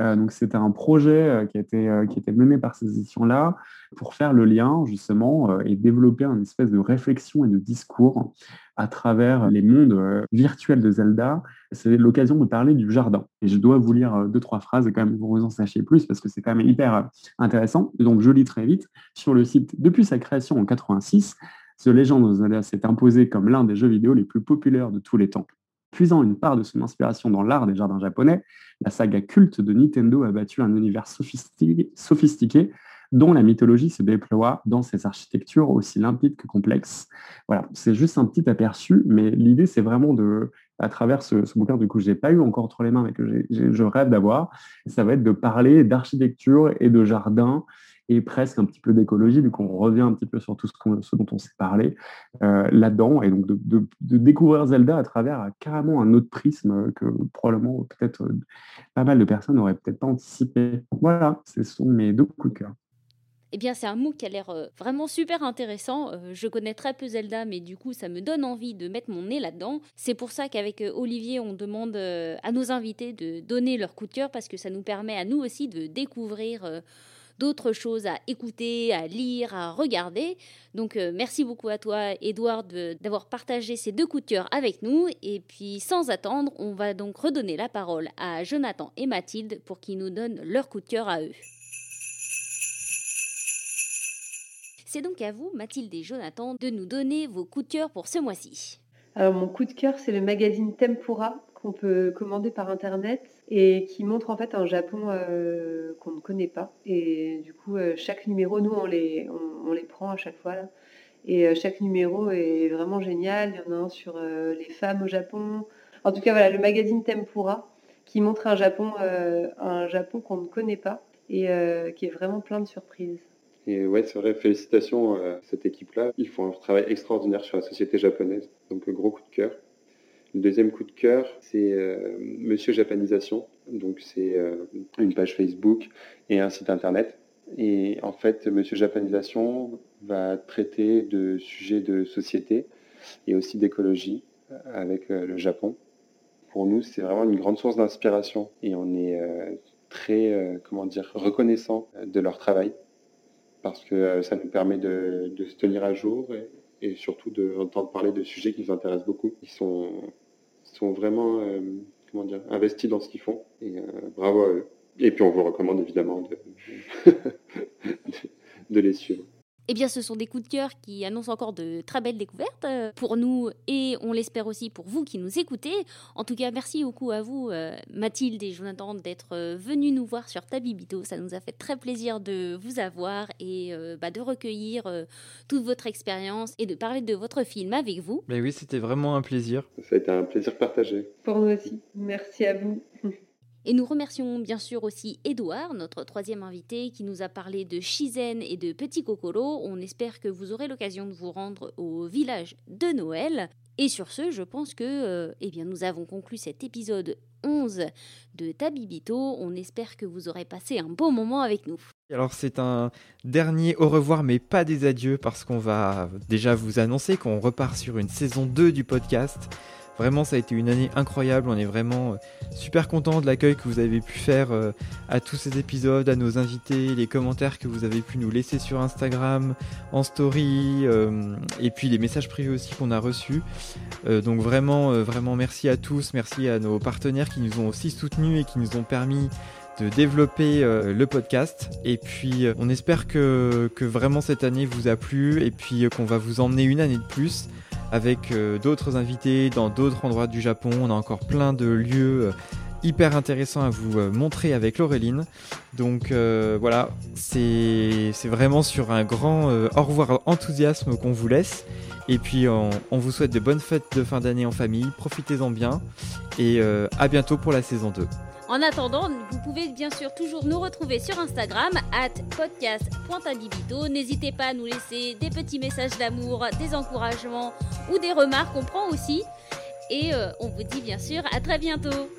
Euh, donc c'était un projet qui, a été, qui mené par ces éditions-là pour faire le lien justement et développer une espèce de réflexion et de discours à travers les mondes virtuels de Zelda. C'est l'occasion de parler du jardin. Et je dois vous lire deux, trois phrases quand même vous en sachiez plus parce que c'est quand même hyper intéressant. Donc je lis très vite sur le site. Depuis sa création en 86, The Legend of Zelda s'est imposé comme l'un des jeux vidéo les plus populaires de tous les temps. Puisant une part de son inspiration dans l'art des jardins japonais, la saga culte de Nintendo a battu un univers sophistiqué, dont la mythologie se déploie dans ses architectures aussi limpides que complexes. Voilà, c'est juste un petit aperçu, mais l'idée, c'est vraiment de, à travers ce, bouquin, du coup, je n'ai pas eu encore entre les mains, mais que je rêve d'avoir, ça va être de parler d'architecture et de jardin et presque un petit peu d'écologie, vu qu'on revient un petit peu sur tout ce, dont on s'est parlé euh, là-dedans, et donc de, découvrir Zelda à travers carrément un autre prisme que probablement peut-être euh, pas mal de personnes n'auraient peut-être pas anticipé. Voilà, ce sont mes deux coups de cœur. Eh bien, c'est un MOOC qui a l'air euh, vraiment super intéressant. je connais très peu Zelda, mais du coup, ça me donne envie de mettre mon nez là-dedans. C'est pour ça qu'avec Olivier, on demande à nos invités de donner leur coup de cœur parce que ça nous permet à nous aussi de découvrir d'autres choses à écouter, à lire, à regarder. Donc euh, merci beaucoup à toi, Edouard, d'avoir partagé ces deux coups de cœur avec nous. Et puis sans attendre, on va donc redonner la parole à Jonathan et Mathilde pour qu'ils nous donnent leur coup de cœur à eux. C'est donc à vous, Mathilde et Jonathan, de nous donner vos coups de cœur pour ce mois-ci. Alors mon coup de cœur, c'est le magazine Tempura qu'on peut commander par internet et qui montre en fait un Japon euh, qu'on ne connaît pas. Et du coup, euh, chaque numéro, nous on les, prend à chaque fois. Là. Et euh, chaque numéro est vraiment génial. Il y en a un sur les femmes au Japon, En tout cas, voilà, le magazine Tempura qui montre un Japon qu'on ne connaît pas et qui est vraiment plein de surprises. Et ouais, c'est vrai, félicitations à cette équipe-là. Ils font un travail extraordinaire sur la société japonaise. Donc, gros coup de cœur. Le deuxième coup de cœur, c'est euh, Monsieur Japanisation. Donc, c'est euh, une page Facebook et un site internet. Et en fait, Monsieur Japanisation va traiter de sujets de société et aussi d'écologie euh, avec le Japon. Pour nous, c'est vraiment une grande source d'inspiration et on est très, comment dire, reconnaissant de leur travail parce que euh, ça nous permet de, se tenir à jour et, surtout d'entendre parler de sujets qui nous intéressent beaucoup. Ils sont, sont vraiment euh, comment dire, investis dans ce qu'ils font et euh, bravo à eux. Et puis on vous recommande évidemment de, de les suivre. Eh bien, ce sont des coups de cœur qui annoncent encore de très belles découvertes euh, pour nous et on l'espère aussi pour vous qui nous écoutez. En tout cas, merci beaucoup à vous, euh, Mathilde et Jonathan, d'être euh, venus nous voir sur Tabibito. Ça nous a fait très plaisir de vous avoir et bah, de recueillir toute votre expérience et de parler de votre film avec vous. Mais oui, c'était vraiment un plaisir. Ça a été un plaisir partagé. Pour nous aussi. Merci à vous. Et nous remercions bien sûr aussi Edouard, notre troisième invité, qui nous a parlé de Shizen et de Petit Kokoro. On espère que vous aurez l'occasion de vous rendre au village de Noël. Et sur ce, je pense que euh, eh bien, nous avons conclu cet épisode 11 de Tabibito. On espère que vous aurez passé un beau moment avec nous. Alors c'est un dernier au revoir mais pas des adieux parce qu'on va déjà vous annoncer qu'on repart sur une saison 2 du podcast. Vraiment, ça a été une année incroyable. On est vraiment euh, super content de l'accueil que vous avez pu faire euh, à tous ces épisodes, à nos invités, les commentaires que vous avez pu nous laisser sur Instagram, en story, euh, et puis les messages privés aussi qu'on a reçus. donc vraiment, vraiment merci à tous. Merci à nos partenaires qui nous ont aussi soutenus et qui nous ont permis de développer le podcast. Et puis on espère que, que, vraiment cette année vous a plu et puis qu'on va vous emmener une année de plus avec euh, d'autres invités dans d'autres endroits du Japon. On a encore plein de lieux euh, hyper intéressants à vous euh, montrer avec Laureline. Donc voilà, c'est vraiment sur un grand au revoir enthousiasme qu'on vous laisse. Et puis on, on, vous souhaite de bonnes fêtes de fin d'année en famille, profitez-en bien et à bientôt pour la saison 2. En attendant, vous pouvez bien sûr toujours nous retrouver sur Instagram, at podcast.abibito. N'hésitez pas à nous laisser des petits messages d'amour, des encouragements ou des remarques, on prend aussi. Et euh, on vous dit bien sûr à très bientôt.